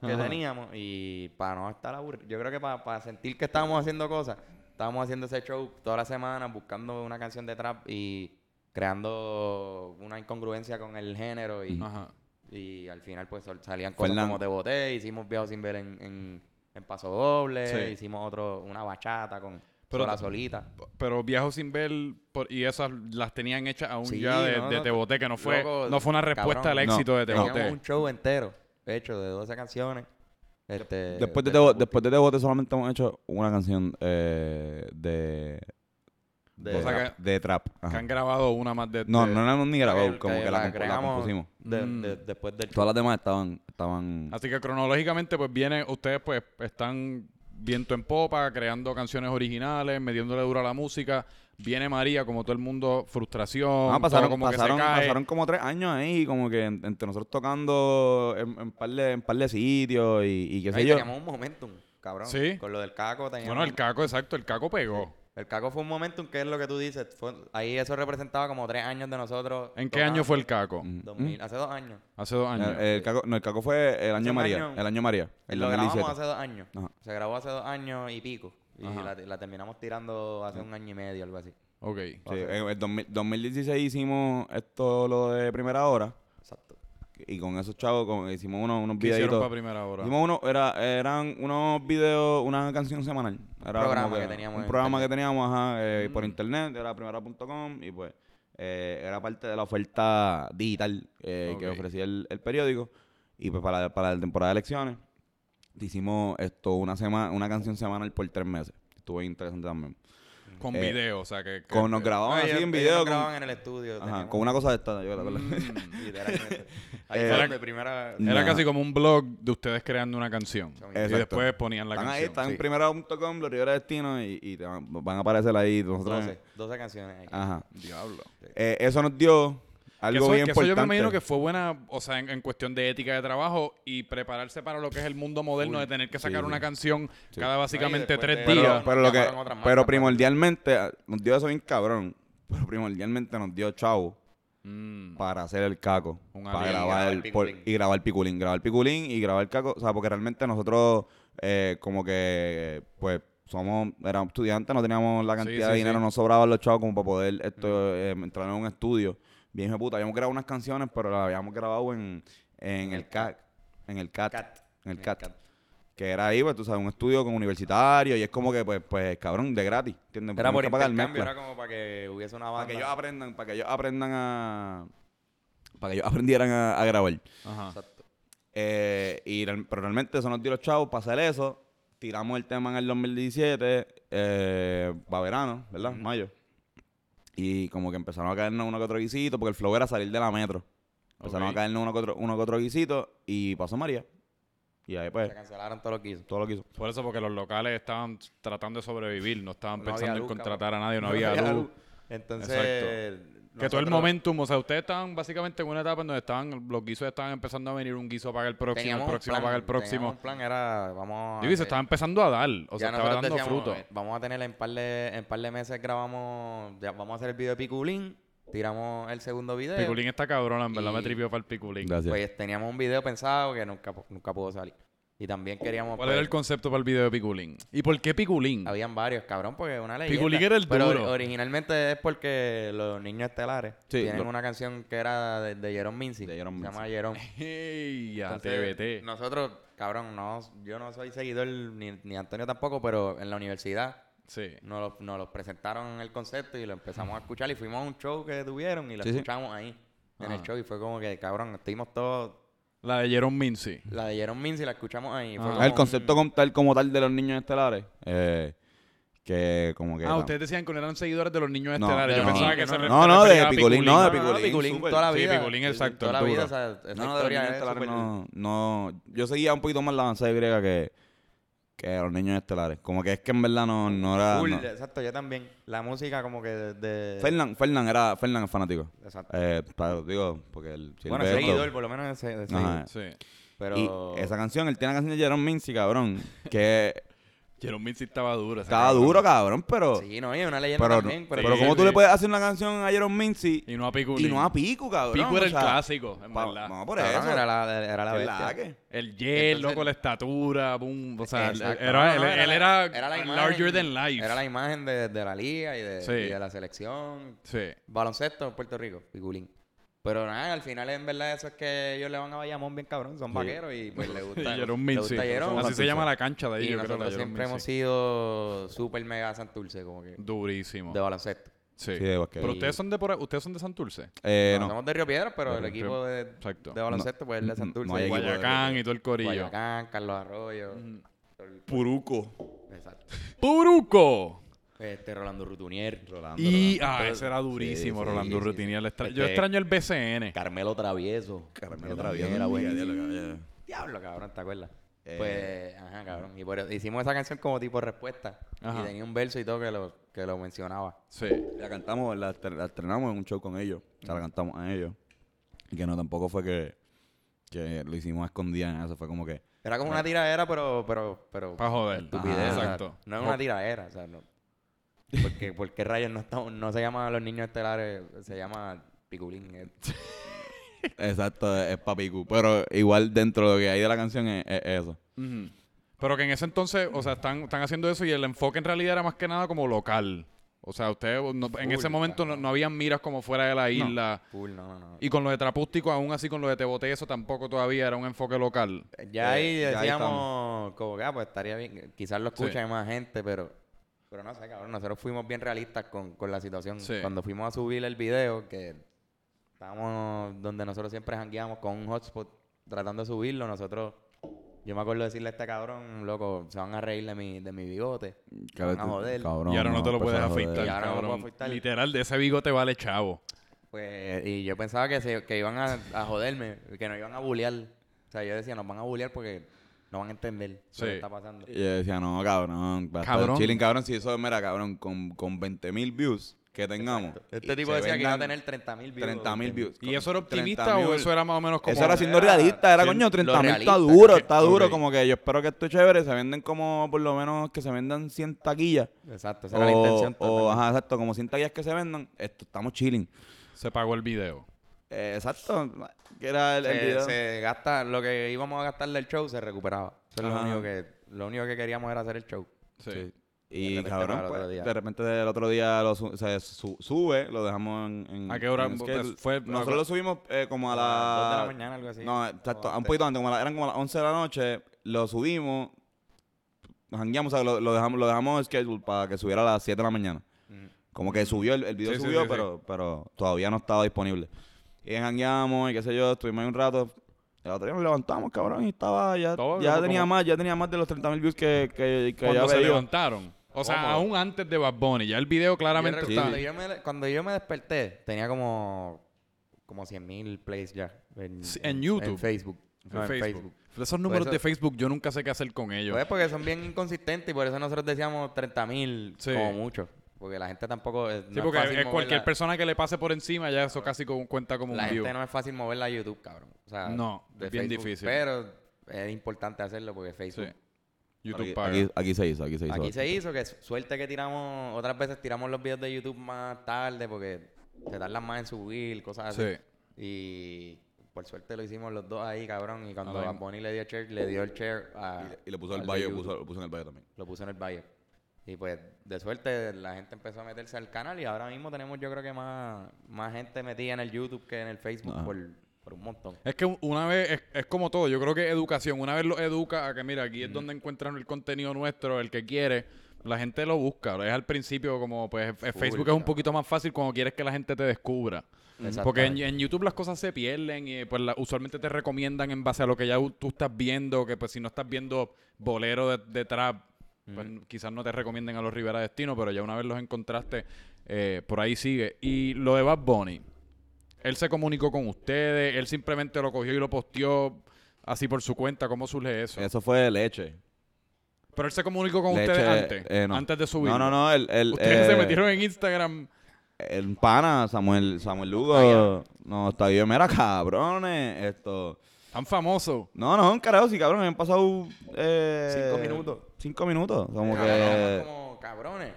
que Ajá. teníamos y para no estar aburridos, yo creo que para, sentir que estábamos haciendo cosas, estábamos haciendo ese show toda la semana buscando una canción de trap y creando una incongruencia con el género y, Ajá. y al final pues salían cosas Fernando. como Te Boté, hicimos Viajo Sin Ver en, en, en Paso Doble, Sí. hicimos otro, una bachata con Pero Sola Solita. Pero Viajo sin ver por- y esas las tenían hechas aún Sí, ya de, no, de no, Te Boté, que no fue, loco, no fue una respuesta cabrón. al No, éxito de no. Boté. Teníamos un show entero hecho de 12 canciones. Este, Después de, de Te Bo- Trapústico. después de Te Bote solamente hemos hecho una canción eh, de, De- de, O sea trap, de trap. Que Ajá. han grabado una más de... No, de- no la hemos ni grabado, que- como que que la, la compusimos. de- Mm. de- después del show. Todas las demás estaban, estaban Así que cronológicamente, pues viene, ustedes pues están viento en popa, creando canciones originales, metiéndole duro a la música. Viene María, como todo el mundo, frustración, Ah, pasaron, como pasaron, que se cae. pasaron como tres años ahí, como que en- entre nosotros tocando en, en par, de, en par de sitios y, y qué sé Ahí yo. teníamos un momentum, cabrón. Sí. Con lo del caco teníamos... Bueno, el caco, exacto, el caco pegó. El caco fue un momentum que es lo que tú dices. fue- ahí eso representaba como tres años de nosotros. ¿En qué año fue el caco? Mm. 2000, hace dos años. Hace dos años. El, el caco, no, el caco fue el año María. año. El año María. El lo grabamos 2017. hace dos años. Ajá. Se grabó hace dos años y pico. Y la terminamos tirando hace un año y medio, algo así. ok. Sí, en el 2000 2016 hicimos esto, lo de primera hora. Y con esos chavos con- hicimos unos, unos ¿Qué hicieron videitos. para primera hora? Hicimos uno, era, eran unos videos, una canción semanal. Era programa como que teníamos Un programa que teníamos ajá, eh, por Mm. internet, era primera.com y pues eh, era parte de la oferta digital eh, que ofrecía el, el periódico. Y pues para, para la temporada de elecciones hicimos esto una semana, una canción semanal por tres meses. Estuvo interesante también. Con eh, video, o sea que... que- Con, nos grababan No, así en video. nos con- grababan en el estudio. ajá, con una cosa de esta. yo la- la- Mm. Literalmente. Ahí Eh, era- mi primera... Era casi como un blog de ustedes creando una canción. Exacto. Y después ponían la Están ahí, canción. están sí. en primera.com, los Rivera Destino y, y te van, van a aparecer ahí. Nosotros, 12, 12 canciones ahí. Ajá. Diablo. Eh, eso nos dio algo eso, bien que eso importante. yo me imagino que fue buena, o sea, en, en cuestión de ética de trabajo y prepararse para lo que es el mundo moderno de tener que sacar sí. una canción Sí. cada básicamente tres de- días. pero lo que, marcas, pero primordialmente ah, nos dio eso bien cabrón. Pero primordialmente nos dio chavo Mm. para hacer el caco. Un para grabar, grabar el, el por- piculín. y grabar piculín. Grabar piculín y grabar el caco. O sea, porque realmente nosotros eh, como que pues somos, éramos estudiantes, no teníamos la cantidad sí, de dinero, sí. no sobraban los chavos como para poder esto, eh, entrar en un estudio. Bien hijo de puta. Habíamos grabado unas canciones, pero las habíamos grabado en, en el CAT. En el CAT. Cat. En el CAT. Que era ahí, pues, tú sabes, un estudio con universitario y es como que, pues, pues cabrón, de gratis, ¿entiendes? Era por pagar intercambio, mezcla. era como para que hubiese una Para banda. que ellos aprendan, para que ellos aprendan a... Para que ellos aprendieran a, a grabar. Ajá. Exacto. Eh, y, pero realmente eso nos dio los chavos para hacer eso. Tiramos el tema en el 2017, eh, para verano, ¿verdad? Mayo. Y como que empezaron a caernos uno que otro guisito, porque el flow era salir de la metro. Empezaron Ok. a caernos uno que otro, uno que otro guisito y pasó María. Y ahí pues, Se cancelaron todo lo que hizo. todo lo que hizo. Por eso, porque los locales estaban tratando de sobrevivir, no estaban No había pensando en luz, contratar cabrón. a nadie, no, había luz. Entonces. Que todo el momentum, o sea, ustedes estaban básicamente en una etapa en donde estaban, los guisos estaban empezando a venir, un guiso paga el próximo, teníamos el próximo plan, paga el próximo. un plan era, vamos a. Digo, y se estaba empezando a dar, o sea, estaba dando decíamos, fruto. eh, Vamos a tener en par de, en par de meses grabamos, ya vamos a hacer el video de Piculín, tiramos el segundo video. Piculín está cabrón, en verdad me tripió para el piculín. Gracias. Pues teníamos un video pensado que nunca, nunca pudo salir. Y también queríamos. ¿Cuál pues, era el concepto para el video de Piculín? ¿Y por qué Piculín? Habían varios, cabrón, porque una leyenda. Piculín era el Pero duro. ori- originalmente es porque los niños estelares Sí, tienen lo- una canción que era de, de Jerome Mincy. De Jerome Se llama. Jerome. Ya, Entonces, TBT. Nosotros, cabrón, no, yo no soy seguidor ni, ni Antonio tampoco, pero en la universidad Sí. nos nos lo presentaron el concepto y lo empezamos a escuchar y fuimos a un show que tuvieron y lo Sí, sí. escuchamos ahí en el show y fue como que, cabrón, estuvimos todos... La de Jerome Mincy. La de Jerome Mincy la escuchamos ahí. Ah. como el concepto como tal, como tal de los niños estelares, eh, que como que... Ah, era- ustedes decían que no eran seguidores de los niños No, estelares. Yo no, pensaba no, que se no, no, de Piculín, no, de No, no, Piculín, Piculín súper. toda la Sí, vida. Piculín, exacto, Toda la vida, o sea, No, no, de los niños es estelares no, no... Yo seguía un poquito más la avanzada griega que, que los niños estelares. Como que es que en verdad no, no era... No. Exacto, yo también. La música como que de... de- Fernán, Fernán era... Fernán es fanático. Exacto. Eh, para- digo, porque el bueno, Silvestre- seguidor, por lo menos ese, de seguidor. Ajá. Sí. Pero... Y esa canción, él tiene la canción de Jerome Mincy, cabrón. Que Jerome Mincy estaba duro. estaba cabrón. duro, cabrón, pero... Sí, no, es una leyenda Pero, también. no- Pero, Sí, ¿cómo tú le puedes hacer una canción a Jerome Mincy Y no a Piculín. y no a Pico, cabrón? Pico era O el clásico, en pa- verdad. No, por cabrón, eso. era la, era la ¿Qué bestia. El jet, Entonces- loco, la estatura, boom. O sea, él- era, No, no, él, él era, era la imagen- larger than life. Era la imagen de, de la liga y de, Sí. y de la selección. Sí. Baloncesto en Puerto Rico, Piculín. Pero nada, al final en verdad eso es que ellos le van a Bayamón bien cabrón, son vaqueros y pues le gusta. Gusta Jerome. Así se llama la cancha de Y ellos, creo, la nosotros Jerome siempre hemos sido super mega Santurce, como que Durísimo. de baloncesto. Sí. Sí, de. Pero ustedes son de por ustedes son de Santurce. Eh, No, no. Somos de Río Piedras, pero De el Río- equipo de, de baloncesto pues es de No- Santurce. no hay equipo de Guayacán y todo el corillo. Guayacán, Carlos Arroyo. Puruco. Exacto. ¡Puruco! Este, Rolando Rutunier. Rolando, Y, Rolando. ah, ese era durísimo, sí, Rolando sí, Rutinier. Le extra- Este- Yo extraño el BCN. Carmelo Travieso. Carmelo Travieso, Era diablo, cabrón. Diablo, cabrón, ¿te acuerdas? Eh. Pues, ajá, cabrón. Y por- hicimos esa canción como tipo respuesta. Ajá. Y tenía un verso y todo que lo, que lo mencionaba. Sí. La cantamos, la, la estrenamos en un show con ellos. O sea, la cantamos a ellos. Y que no, tampoco fue que, que lo hicimos a escondidas. Eso fue como que... Era como una tiradera, pero, pero, pero. Pa' joder. Estupidez. Ajá, o sea, exacto. no es una tiradera, o sea, no. Porque, ¿Por qué rayos no, estamos, no se llama Los Niños Estelares? Se llama Piculín. Exacto, es, papicu. Pero igual dentro de lo que hay de la canción es, es eso. Pero que en ese entonces, o sea, están, están haciendo eso y el enfoque en realidad era más que nada como local. O sea, ustedes no- en ese momento no, no habían miras como fuera de la isla. Full, no, no, no. Y con lo de Trapústico, aún así con lo de Tebote, eso tampoco todavía era un enfoque local. Ya ahí Eh, ya ahí decíamos, como que, ah, pues estaría bien. Quizás lo escucha más gente, pero. Pero no sé, cabrón. Nosotros fuimos bien realistas con, con la situación. Sí. Cuando fuimos a subir el video, que estábamos donde nosotros siempre jangueamos con un hotspot tratando de subirlo, nosotros. Yo me acuerdo decirle a este cabrón, loco, se van a reír de mi, de mi bigote. Se van a joder. Cabrón, y ahora no, te lo puedes afeitar, Y ahora no me puedo afeitar. Literal, de ese bigote vale chavo. Pues, y yo pensaba que, se, que iban a, a joderme, que nos iban a bullear. O sea, yo decía, nos van a bullear porque no van a entender Sí. lo que está pasando. Y yo decía, no, cabrón. Va a Cabrón. estar chilling, cabrón. Si eso, mira, cabrón, con, con 20 mil views que tengamos. Este tipo decía que iba a tener 30 mil views. 30 mil views. ¿Y eso era Con 30 optimista o eso era más o menos como... Eso era siendo realista, era coño, lo 30 mil está duro, que- está duro. Como que yo espero que esto es chévere, se venden como por lo menos que se vendan 100 taquillas. Exacto, esa O, era la intención. o, ajá, exacto, como 100 taquillas que se vendan, esto, estamos chilling. Se pagó el video. Eh, exacto, que era el, el se, video. se gasta, lo que íbamos a gastar del show se recuperaba. Eso es lo Ajá. único, que, lo único que queríamos era hacer el show. Sí. Sí. Y repente cabrón, pues, día. de repente el otro día lo su- se su- sube, lo dejamos en, en- ¿A qué hora? en. Pues, fue- Nosotros lo subimos eh, como a A las dos de la mañana, algo así. No, exacto, un poquito antes, como a la- eran como las 11 de la noche, lo subimos, nos jangueamos, o sea, lo, lo dejamos, lo dejamos en schedule para que subiera a las 7 de la mañana. Mm. Como que subió, el, el video Sí, subió, sí, sí. pero, pero todavía no estaba disponible. Y jangueamos y qué sé yo, estuvimos ahí un rato. El otro día nos levantamos, cabrón, y estaba ya, Todo ya tenía como- más, ya tenía más de los 30 mil views que, que, que Cuando ya se levantaron. O sea, ¿Cómo? aún antes de Bad Bunny. Ya el video claramente Yo Sí. está. recuerdo- cuando, yo me, cuando yo me desperté, tenía como, como 100 mil plays ya. En, Sí, en YouTube. En Facebook. No, en Facebook. Esos números eso- de Facebook yo nunca sé qué hacer con ellos. Pues porque son bien inconsistentes y por eso nosotros decíamos 30 mil Sí. como mucho. Porque la gente tampoco... eh, sí, no porque es fácil es cualquier persona que le pase por encima, ya eso casi cuenta como un La view. gente no es fácil moverla a YouTube, cabrón. O sea, No, es bien Facebook, difícil. Pero es importante hacerlo porque Sí. Facebook... YouTube Aquí, paga. aquí, aquí se hizo, aquí se hizo. Aquí se hizo, que su- suerte que tiramos... Otras veces tiramos los videos de YouTube más tarde porque se tardan más en subir, cosas así. Sí. Y por suerte lo hicimos los dos ahí, cabrón. Y cuando A la- Bunny le dio share, le dio el share a... Y le, y le puso el lo puso en el bio también. Lo puso en el Valle. Y pues, de suerte, la gente empezó a meterse al canal y ahora mismo tenemos, yo creo que más, más gente metida en el YouTube que en el Facebook por, por un montón. Es que una vez, es, es como todo, yo creo que educación, una vez lo educa a que mira, aquí es donde encuentran el contenido nuestro, el que quiere, la gente lo busca. Es al principio como, pues, Full, Facebook es un poquito más fácil cuando quieres que la gente te descubra. Porque en, en YouTube las cosas se pierden y pues la- usualmente te recomiendan en base a lo que ya tú estás viendo, que pues si no estás viendo bolero de, de trap, pues quizás no te recomienden a los Rivera Destino, pero ya una vez los encontraste, eh, por ahí sigue. Y lo de Bad Bunny, él se comunicó con ustedes, él simplemente lo cogió y lo posteó así por su cuenta, ¿cómo surge eso? Eso fue leche. Pero él se comunicó con Leche, ustedes antes, eh, no. antes de subir. No, no, no. El, el, Ustedes se eh, metieron en Instagram. El pana, Samuel, Samuel Lugo. No, está bien. Mira, cabrones. Esto. Tan famoso. No, no, un carajo, sí, cabrón. Han pasado. eh, Cinco minutos. Cinco minutos. Como Cabrón, que. como cabrones.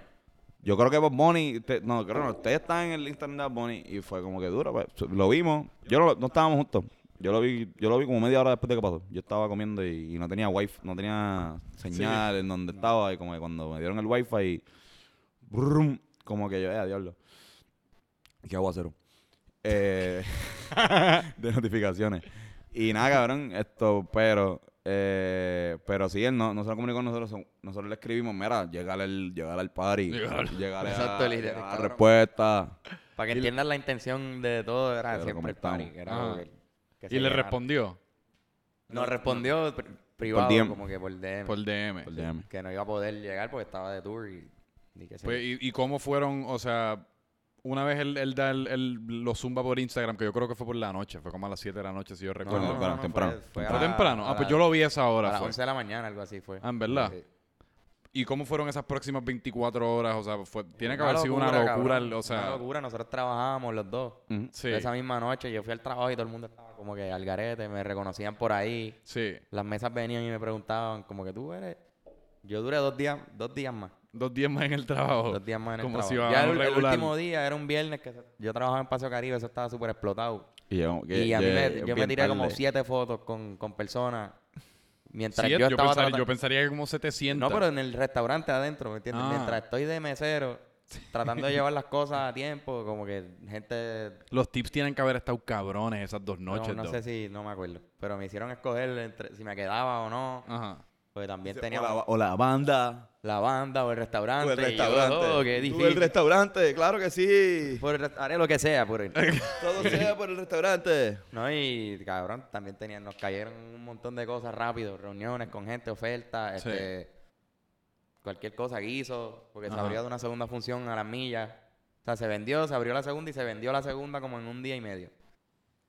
Yo creo que Bob Bunny. no, creo no. Ustedes están en el Instagram de Bob Bunny y fue como que duro. pues, lo vimos. Yo no, no estábamos juntos. Yo lo vi, yo lo vi como media hora después de que pasó. Yo estaba comiendo y, y no tenía wifi, no tenía señal en donde estaba. Y como que cuando me dieron el wifi, brum, como que yo, eh, diablo. ¿Qué aguacero? Eh, de notificaciones. Y nada, cabrón, esto, pero, eh, pero sí, él no, no se lo comunicó con nosotros. Nosotros le escribimos, mira, llegar al, llegar al party. Llegar. Llegar a, Exacto, el- llegar a la respuesta. Para que entiendan la intención de todo, era Pero siempre el party. estamos. que era Ajá. algo que- que se Y le respondió Nos respondió pri- privado, como que por DM. por DM. Por DM. Que no iba a poder llegar porque estaba de tour y, y que Pues, ¿y, y cómo fueron? O sea, una vez él, él da el, el- lo zumba por Instagram, que yo creo que fue por la noche, fue como a las 7 de la noche, si yo No, recuerdo. no, temprano, no, temprano, Fue, fue ¿Fue a la- temprano? a Ah, pues yo lo vi a esa A hora. las fue. 11 de la mañana, algo así fue. Ah, ¿en verdad? Sí. ¿Y cómo fueron esas próximas 24 horas? O sea, fue, tiene que Una haber sido una locura, cabrón. O sea, Una locura. Nosotros trabajábamos los dos. Sí, Esa misma noche yo fui al trabajo y todo el mundo estaba como que al garete, me reconocían por ahí. sí. Las mesas venían y me preguntaban como que tú eres... Yo duré dos días, dos días más. Dos días más en el trabajo. Dos días más en el Como trabajo. si iba ya a el, un el regular. último día era un viernes que yo trabajaba en Paseo Caribe, eso estaba súper explotado. Y, llegamos- que- y a mí que- me, yo me bien tiré como tarde. siete fotos con, con personas mientras Siete, yo yo, estaba pensaría, tratando- yo pensaría que como 700. No, pero en el restaurante adentro, ¿me entiendes? Ah. Mientras estoy de mesero, tratando de llevar las cosas a tiempo, como que gente... Los tips tienen que haber estado cabrones esas dos No, noches. no though. sé si, no me acuerdo. Pero me hicieron escoger entre- si me quedaba o no. Ajá. Porque también O la, o la banda. la banda o el restaurante. O el y yo, restaurante. oh, qué Tú, difícil. el restaurante, claro que sí. Por el haré lo que sea por él. Todo sea por el restaurante. No, y cabrón, también tenían, nos cayeron un montón de cosas rápido, reuniones con gente, ofertas, Sí. este, cualquier cosa, guiso, porque se abrió de una segunda función a las millas. O sea, se vendió, se abrió la segunda y se vendió la segunda como en un día y medio.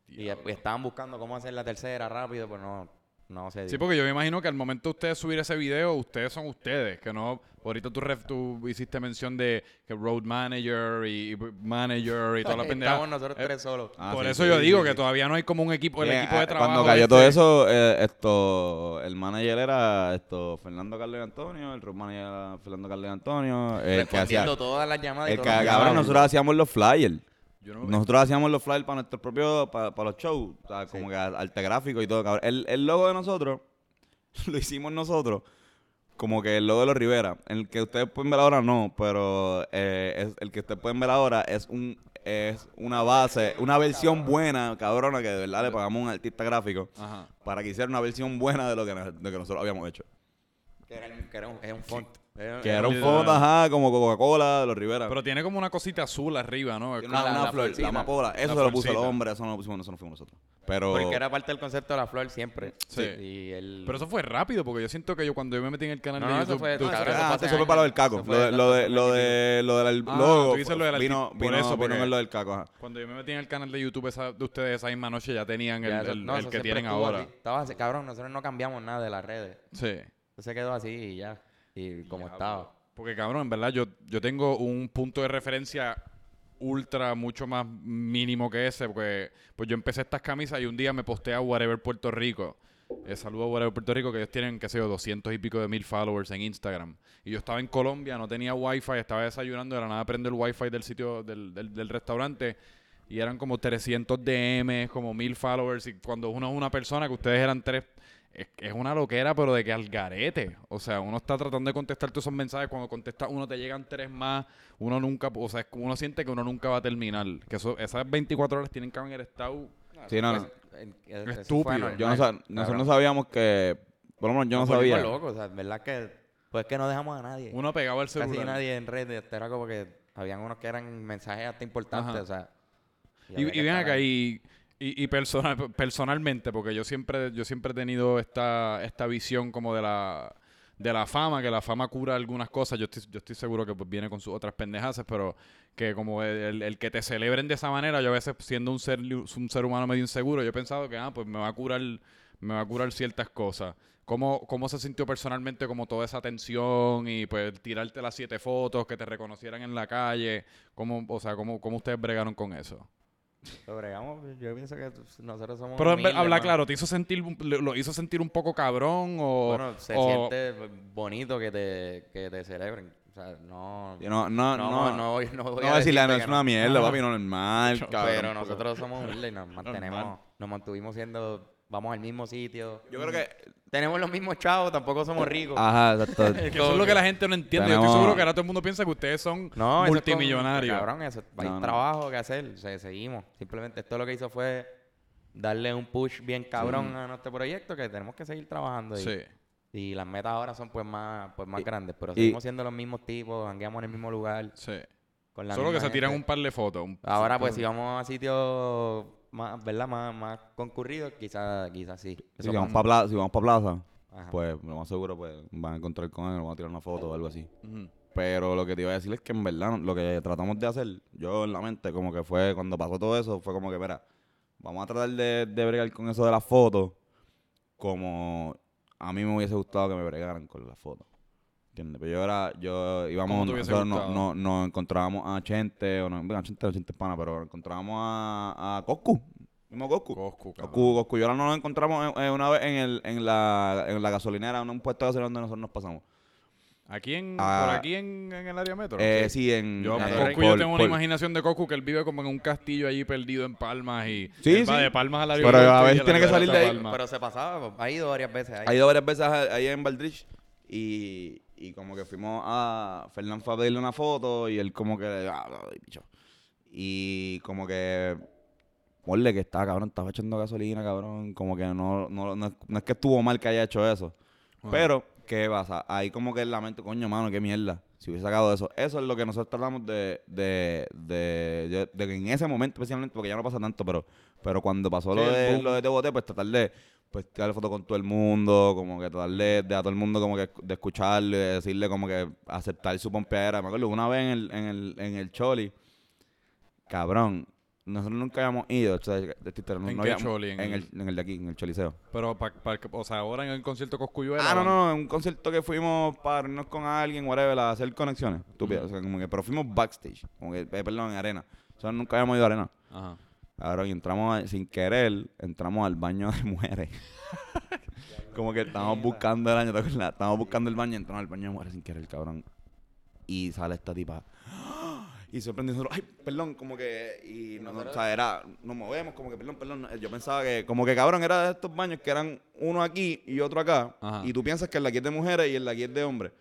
Y, y estaban buscando cómo hacer la tercera rápido, pero no, no se dio. Sí, porque yo me imagino que al momento de ustedes subir ese video, ustedes son ustedes, que no... Ahorita tú, ref- tú hiciste mención de que road manager y, y manager y toda la pendeja. Estamos nosotros Eh, tres solos. Ah, Por sí, eso sí, yo sí, digo sí. que todavía no hay como un equipo, el Eh, equipo de ah, trabajo. Cuando cayó este. todo eso, eh, esto, el manager era esto, Fernando Carles Antonio, el road manager era Fernando Carles Antonio, el que hacía, respondiendo todas las llamadas y el que, todas las cabrón, nosotros hacíamos los flyers. Yo no- Nosotros hacíamos los flyers para nuestro propio, para, para los shows, o sea, como que arte gráfico y todo, cabrón. El, el logo de nosotros, lo hicimos nosotros, como que el logo de los Rivera. El que ustedes pueden ver ahora no, pero eh, es, el que ustedes pueden ver ahora es un es una base, una versión buena, cabrona, que de verdad le pagamos a un artista gráfico Ajá. para que hiciera una versión buena de lo que, nos- de lo que nosotros habíamos hecho. Que era, que era un, es un font. Que era un fondo, ajá, como Coca-Cola de los Rivera. Pero tiene como una cosita azul arriba, ¿no? Es Tiene como- una, la- una la flor, florcita. la amapola. Eso La se lo puso el hombre, eso no lo pusimos, eso no fuimos nosotros. Pero, Porque era parte del concepto de la flor siempre. Sí. Y él... Pero eso fue rápido, porque yo siento que yo cuando yo me metí en el canal No, de no, YouTube... eso fue- tú- no, Ah, eso fue hace eso fue para lo del caco. Lo de, lo de, lo de, lo del Ah, logo. tú dices lo del vino, vino, por eso, vino en lo del caco. ajá. Cuando yo me metí en el canal de YouTube esa- de ustedes esa misma noche ya tenían el, Ya, eso- el- no, el que tienen ahora. así. Estaba así, cabrón, nosotros no cambiamos nada de las redes. Sí. Se quedó así y ya. Y como estaba. Porque cabrón, en verdad yo, yo tengo un punto de referencia ultra mucho más mínimo que ese, porque pues yo empecé estas camisas y un día me posté a Whatever Puerto Rico. Eh, saludo a Whatever Puerto Rico, que ellos tienen, qué sé yo, 200 y pico de mil followers en Instagram. Y yo estaba en Colombia, no tenía wifi, estaba desayunando, de la nada prendo el wifi del sitio, del, del, del restaurante, y eran como 300 DM, como mil followers, y cuando uno es una persona, que ustedes eran tres, es, es una loquera, pero de que al garete. O sea, uno está tratando de contestar todos esos mensajes, cuando contesta uno te llegan tres más, uno nunca, o sea, uno siente que uno nunca va a terminar. Que eso, esas 24 horas tienen que haber estado... Sí, no, no. Estúpido. Yo no nosotros no sabíamos que. Por lo menos yo no volvimos sabía. locos, o sea, verdad que... Pues que no dejamos a nadie. Uno pegaba Casi celular. nadie en redes. Era como que habían unos que eran mensajes hasta importantes, Ajá. o sea... Y, y que ven acá, ahí. y, y, personal, personalmente, porque yo siempre, yo siempre he tenido esta, esta visión como de la, de la fama, que la fama cura algunas cosas. Yo estoy, yo estoy seguro que pues, viene con sus otras pendejaces, pero que como el, el- que te celebren de esa manera, yo a veces siendo un ser, un ser humano medio inseguro, yo he pensado que, ah, pues me va a curar, me va a curar ciertas cosas. ¿Cómo, ¿Cómo se sintió personalmente como toda esa tensión y pues tirarte las siete fotos, que te reconocieran en la calle? ¿Cómo, o sea, cómo, cómo ustedes bregaron con eso? Lo bregamos, yo pienso que nosotros somos Pero humildes, habla claro, ¿te hizo sentir, un- lo hizo sentir un poco cabrón o...? Bueno, se o- siente bonito que te, que te celebren. O sea, no... No, no, no, no. no, voy- no voy No a decirle, no decirte es una no. mierda, papi, normal, cabrón. Pero nosotros somos humildes y nos mantenemos, Normal. nos mantuvimos siendo, vamos al mismo sitio. Yo creo que. Tenemos los mismos chavos, tampoco somos ricos. Ajá, exacto. que eso es lo que la gente no entiende. Yo estoy seguro que ahora todo el mundo piensa que ustedes son No, eso es con- multimillonarios. cabrón, eso, hay No, no. trabajo que hacer, se- seguimos. Simplemente esto lo que hizo fue darle un push bien cabrón a nuestro proyecto que tenemos que seguir trabajando. Y, Sí. y las metas ahora son pues más, pues más grandes, pero y- seguimos siendo los mismos tipos, hangueamos en el mismo lugar. Sí. Con la Solo que se tiran gente. un par de fotos. Ahora pues si vamos a sitios más, ¿verdad? Más, más concurridos, quizás quizás sí. Si vamos para plaza, si vamos pa plaza Ajá. pues lo más seguro pues van a encontrar con él, van a tirar una foto o algo así. Pero lo que te iba a decir es que en verdad lo que tratamos de hacer, yo en la mente, como que fue cuando pasó todo eso, fue como que, mira, vamos a tratar de, de bregar con eso de las fotos, como a mí me hubiese gustado que me bregaran con las fotos. ¿Entiendes? Pero yo era, yo íbamos, ¿Cómo te hubiese nosotros no- no- nos encontrábamos a Chente, o no, bueno, a Chente, no, Chente pana, pero encontrábamos a, a Coscu, mismo Coscu. Coscu. Coscu, Coscu y ahora nos encontramos en- en una vez en, el, en, la, en la gasolinera, en un puesto de gasolina donde nosotros nos pasamos. ¿Aquí en, Ah. por aquí en, en el área metro? Eh, sí, en... Yo, eh, Coscu, yo por- tengo una por- imaginación de Coscu que él vive como en un castillo allí perdido en Palmas y Sí, él va sí. de Palmas al Pero aeropuerto. a y veces tiene que salir de a ahí. Pero se pasaba, ha ido varias veces ahí. Ha ido varias veces a- ahí en Valdrich y, y como que fuimos a... Fernán fue a pedirle una foto y él como que... ah. Y como que... Ponle que está, cabrón, estaba echando gasolina, cabrón. Como que no, no, no, es- no es que estuvo mal que haya hecho eso. Pero, ¿qué pasa? Ahí como que en la mente, coño, mano, qué mierda. Si hubiese sacado eso. Eso es lo que nosotros tratamos de... De, de, de- de que en ese momento especialmente, porque ya no pasa tanto, pero... Pero cuando pasó Sí, lo el de, boom. lo de Te Boté, pues tratar de pues tirarle foto con todo el mundo, como que tratar de, a todo el mundo como que de escucharle, de decirle como que aceptar su pompeadera. Me acuerdo una vez en el, en el, en el Choli, cabrón, nosotros nunca habíamos ido, o sea, de ¿En no qué habíamos- Choli? ¿En En, el- el, en el de aquí, en el Choliseo. Pero, pa, pa- o sea, ahora en el concierto Coscuyuela. Ah, no, no, en un concierto que fuimos para irnos con alguien, whatever, a hacer conexiones. Estúpido, o sea, como que, pero fuimos backstage, como que, eh, perdón, en arena. O sea, nunca habíamos ido a arena. Ajá. Ahora, y entramos a- sin querer, entramos al baño de mujeres. Como que estábamos buscando el baño, ¿te acuerdas? Estábamos buscando el baño y entramos al baño de mujeres sin querer, cabrón. Y sale esta tipa. Y nosotros, ay, perdón, como que. Y no, no, o sea, era, nos movemos, como que, perdón, perdón. Yo pensaba que, como que cabrón, era de estos baños que eran uno aquí y otro acá. Ajá. Y tú piensas que el de aquí es de mujeres y el de aquí es de hombres.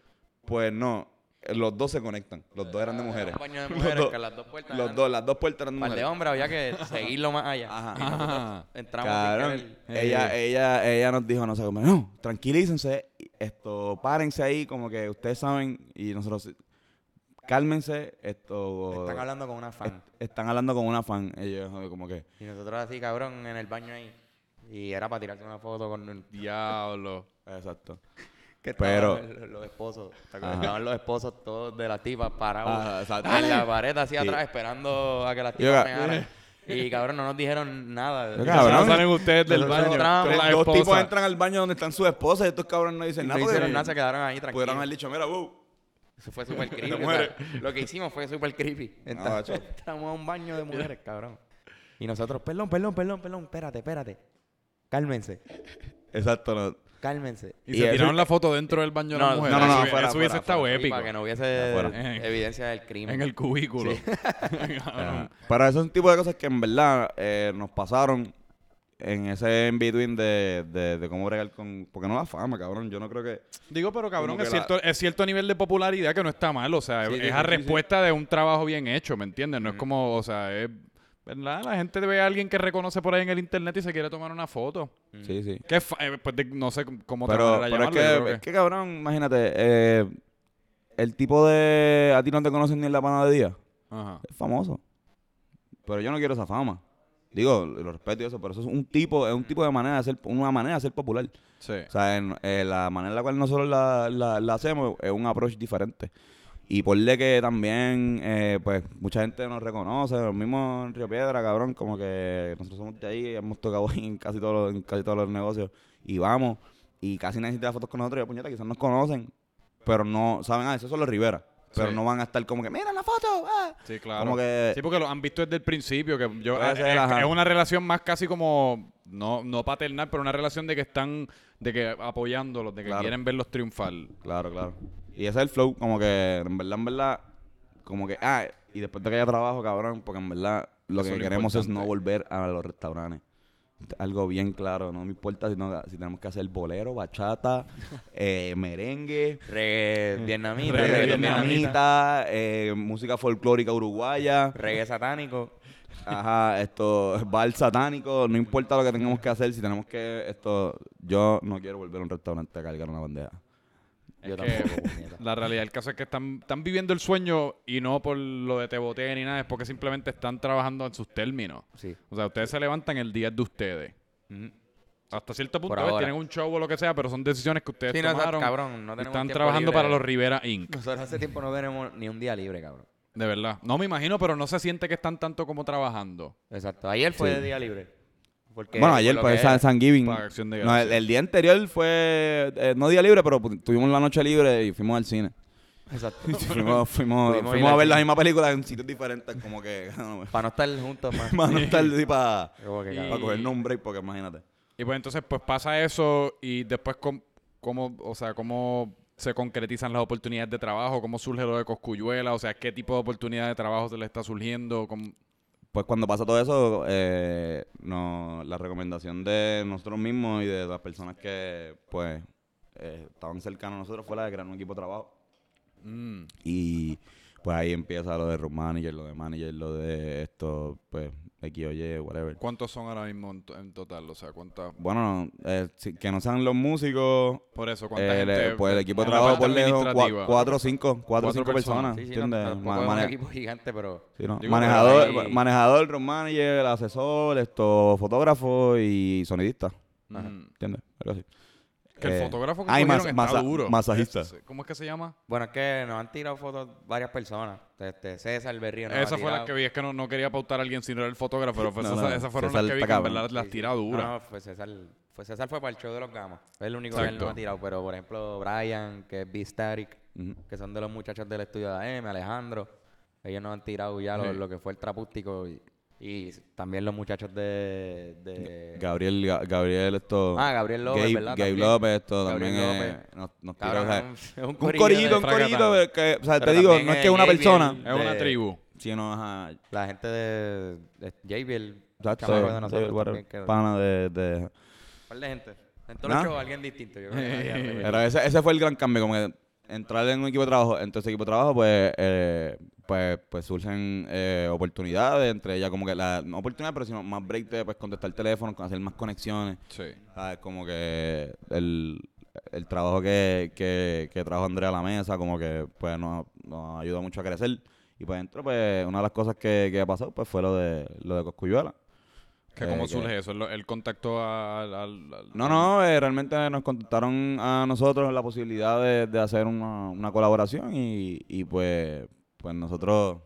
Pues no, los dos se conectan. Los dos eran de mujeres. Un baño de Los mujeres dos- que las dos puertas Los eran- dos, las dos puertas eran de Par de mujeres. hombres había que seguirlo más allá. Ajá. Y nosotros Ajá. entramos Cabrón, sin querer. ella, ella, ella nos dijo, no sé cómo, no, tranquilícense, esto, párense ahí, como que ustedes saben, y nosotros, cálmense, esto... Están hablando con una fan. están hablando con una fan. Ellos como que... Y nosotros así, cabrón, en el baño ahí. Y era para tirarse una foto con el... Diablo. Exacto. Que Pero- estaban los, los esposos. Estaban los esposos todos de las tipas parados Ah, en la pared así Sí. atrás esperando a que las tipas mearan. Y cabrón, no nos dijeron nada. Yo, Cabrón, cabrón. salen ustedes del baño. Dos esposa. tipos entran al baño donde están sus esposas y estos cabrones no dicen no nada. hicieron porque nada, se quedaron ahí Pudieron tranquilos. haber dicho, mira, wow. Eso fue súper creepy. o mujeres. sea, lo que hicimos fue súper creepy. Entra- macho. Entramos a un baño de mujeres, cabrón. Y nosotros, perdón, perdón, perdón, perdón, espérate, espérate. Cálmense, Exacto, no. Cálmense. Y, se eso- tiraron la foto dentro del baño de No, la mujer. no, no, no, Eso, afuera, eso hubiese afuera, estado épico. para que no hubiese Afuera. evidencia del crimen. En el cubículo. Sí. Ajá. Pero eso es un tipo de cosas que en verdad eh, nos pasaron en ese in-between de, de, de cómo bregar con... Porque no la fama, cabrón. Yo no creo que... Digo, pero cabrón, es la- cierto, es cierto nivel de popularidad que no está mal. O sea, Sí, es sí, a sí, sí, respuesta de un trabajo bien hecho, ¿me entiendes? No es como, o sea, es. ¿Verdad? La gente ve a alguien que reconoce por ahí en el internet y se quiere tomar una foto. Sí, sí. Que eh, pues de- no sé cómo otra Pero, manera pero es, llamarlo, yo que, creo es que, cabrón, imagínate, eh, el tipo de... A ti no te conocen ni en la panadería. Ajá. Es famoso. Pero yo no quiero esa fama. Digo, lo respeto y eso, pero eso es un tipo, es un tipo de manera de ser, una manera de ser popular. Sí. O sea, en- eh, la manera en la cual nosotros la, la- la hacemos es un approach diferente. Y por de que también, eh, pues, mucha gente nos reconoce, los mismos en Río Piedra, cabrón, como que nosotros somos de ahí, hemos tocado ahí en casi todos los, en casi todos los negocios. Y vamos, y casi nadie se tira fotos con nosotros, y puñeta, quizás nos conocen, pero no, saben, ah, esos son los Rivera. Pero Sí. no van a estar como que, mira la foto, ah. Sí, claro. Como que... Sí, porque lo han visto desde el principio, que yo eh, ser, es, una relación más casi como no no paternal, pero una relación de que están de que apoyándolos, de que Claro. quieren verlos triunfar. Claro, claro. Y ese es el flow, como que en verdad, en verdad, como que, ah, y después de que haya trabajo, cabrón, porque en verdad lo Eso que lo queremos es no volver a los restaurantes. Algo bien claro, no me importa si, no- si tenemos que hacer bolero, bachata, eh, merengue, Reggae vietnamita, Reggae reggae reggae vietnamita, eh, música folclórica uruguaya, reggae satánico. ajá, esto, bar satánico, no importa lo que tengamos que hacer, si tenemos que, esto, yo no quiero volver a un restaurante a cargar una bandeja. Yo tampoco. La realidad del caso es que están, están viviendo el sueño y no por lo de te boté ni nada, es porque simplemente están trabajando en sus términos. Sí. O sea, ustedes se levantan el día de ustedes. Hasta cierto punto, tienen un show o lo que sea, pero son decisiones que ustedes Sí, no, tomaron. cabrón, no y tenemos están trabajando libre. para los Rivera Inc. Nosotros hace tiempo no tenemos ni un día libre, cabrón. De verdad. No me imagino, pero no se siente que están tanto como trabajando. Exacto. Ayer fue Sí. de día libre. Porque Bueno, ayer pues San, de No, el, día anterior fue eh, no día libre, pero tuvimos la noche libre y fuimos al cine. Exacto. fuimos fuimos, fuimos a ver la misma película en sitios diferentes, como que para no. Estar juntos más. para no estar así para Y- un break, porque imagínate. Y pues entonces pues pasa eso y después com- cómo, o sea, cómo se concretizan las oportunidades de trabajo, cómo surge lo de Coscuyuela, o sea, qué tipo de oportunidad de trabajo se le está surgiendo, cómo- Pues cuando pasa todo eso, eh, no, la recomendación de nosotros mismos y de las personas que pues eh, estaban cercanos a nosotros fue la de crear un equipo de trabajo. Mm, Y pues ahí empieza lo de room manager, lo de manager, lo de esto, pues X o Y, whatever. ¿Cuántos son ahora mismo en, to- en total? O sea, ¿cuántas? Bueno, eh, si- que no sean los músicos, Por eso, ¿cuánta eh, le- gente? pues el equipo de en la trabajo parte por lejos, administrativa? cuatro o cinco, cuatro o Cuatro cinco personas. personas, Sí, sí, no, ¿entiendes? tampoco Ma- es un mane- equipo gigante, pero... sí, ¿no? Digo, manejador, pero ahí- manejador, room manager, asesor, esto, fotógrafo y sonidista, Mm. ¿entiendes? Algo así. Que el Eh, fotógrafo que ay, cogieron mas- está masa- duro. masajista. ¿Cómo es que se llama? Bueno, es que nos han tirado fotos varias personas. Este, César Berrío nos Esa ha fue la que vi, es que no, no quería pautar a alguien si no era el fotógrafo, pero fue No, esa- no, esas fueron César las que vi que en verdad las Sí, tira duras. No, no, fue César, fue César fue para el show de los gamas. Es el único que él nos ha tirado. Pero, por ejemplo, Brian, que es B-Static, Ujú. que son de los muchachos del estudio de AM, Alejandro. Ellos nos han tirado ya lo, lo que fue el trapústico. Y, y también los muchachos de... de Gabriel, Ga- Gabriel, esto. Ah, Gabriel López, Gabe, ¿verdad? Gabe. López, esto Gabriel también López. es- nos, nos tira, Cabrón, o sea, es un, es un corillito, un corillito, que, o sea, Pero te digo, no es es que una Gabriel, persona. Es una tribu. Sí, no, ajá. La gente de, de JBL, Exacto, de nosotros pana de, de- Un par de gente. En todos ¿Nah? los shows alguien distinto. Yo creo que. Pero ese, ese fue el gran cambio, como que entrar en un equipo de trabajo, entonces equipo de trabajo, pues, eh, pues, pues surgen eh, oportunidades, entre ellas como que la, no oportunidades, pero sino más break de pues, contestar el teléfono, hacer más conexiones. Sí. ¿Sabes? Como que el, el trabajo que, que, que trajo Andrea a la mesa, como que pues nos, nos ayudó mucho a crecer. Y pues dentro, pues, una de las cosas que, que ha pasado, pues, fue lo de, lo de Coscuyuela. Que Eh, ¿Cómo que- surge eso? ¿El, contacto al- No, no, eh, realmente nos contactaron a nosotros la posibilidad de, de hacer una, una colaboración y, y pues, pues nosotros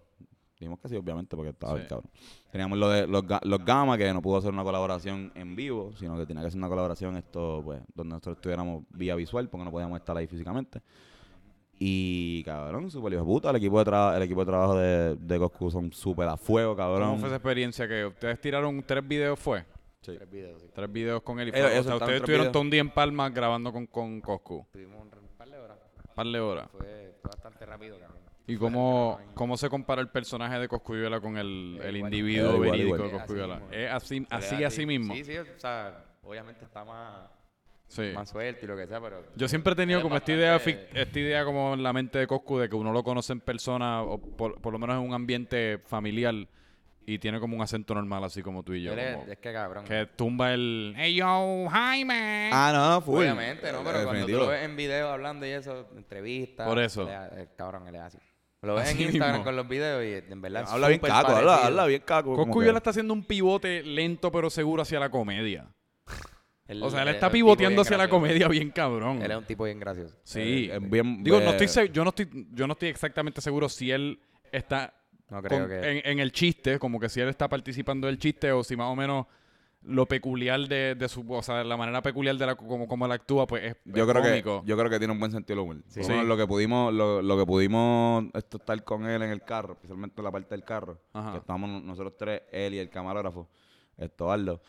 dijimos que sí, obviamente, porque estaba Sí. bien cabrón. Teníamos lo de los, los Gama, que no pudo hacer una colaboración en vivo, sino que tenía que hacer una colaboración esto, pues, donde nosotros estuviéramos vía visual, porque no podíamos estar ahí físicamente. Y cabrón, súper hijo de puta, el equipo de trabajo, el equipo de trabajo de, de Coscu son súper a fuego, cabrón. ¿Cómo fue esa experiencia que ustedes tiraron tres videos fue? Sí. Tres videos, sí. Tres videos con él y Eh, fue- o sea, ustedes estuvieron todo un día en Palma grabando con, con Coscu. Tuvimos un par de horas. Un par de horas. Fue, fue bastante rápido, cabrón. ¿Y cómo, cómo se compara el personaje de Coscuyuela con el, Eh, el individuo Eh, igual, verídico igual. de Es así Coscuyuela? ¿Es así, le así, da así mismo? Sí, sí, o sea, obviamente está más, Sí. más suelto y lo que sea, pero... Yo siempre he tenido como esta idea, fic- esta idea como en la mente de Coscu de que uno lo conoce en persona o por, por lo menos en un ambiente familiar y tiene como un acento normal así como tú y yo. Es, como es que cabrón. que tumba el Hey yo, Jaime. Ah, no, no, full. Obviamente, ¿no? Pero cuando tú lo ves en video hablando y eso, entrevistas... Por eso. él es- eh, cabrón, él es así. Lo ves Así en Instagram mismo. con los videos y en verdad es Habla bien súper caco, habla, parecido. habla bien caco. como Coscuyuela que- está haciendo un pivote lento pero seguro hacia la comedia. Él- O sea, él es está un tipo pivoteando bien hacia la gracioso. comedia bien cabrón. Él es un tipo bien gracioso. Sí. Eh, bien, Digo, no eh, estoy, se- yo no estoy, yo no estoy exactamente seguro si él está No creo con- que... en, en el chiste, como que si él está participando del chiste o si más o menos lo peculiar de, de su, o sea, la manera peculiar de la, como, como él actúa, pues es, Yo es creo, que, yo creo que tiene un buen sentido del humor. Sí. Lo menos Sí. Lo que pudimos, lo, lo que pudimos esto, estar con él en el carro, especialmente en la parte del carro, Ajá. que estábamos nosotros tres, él y el camarógrafo, Estobaldo,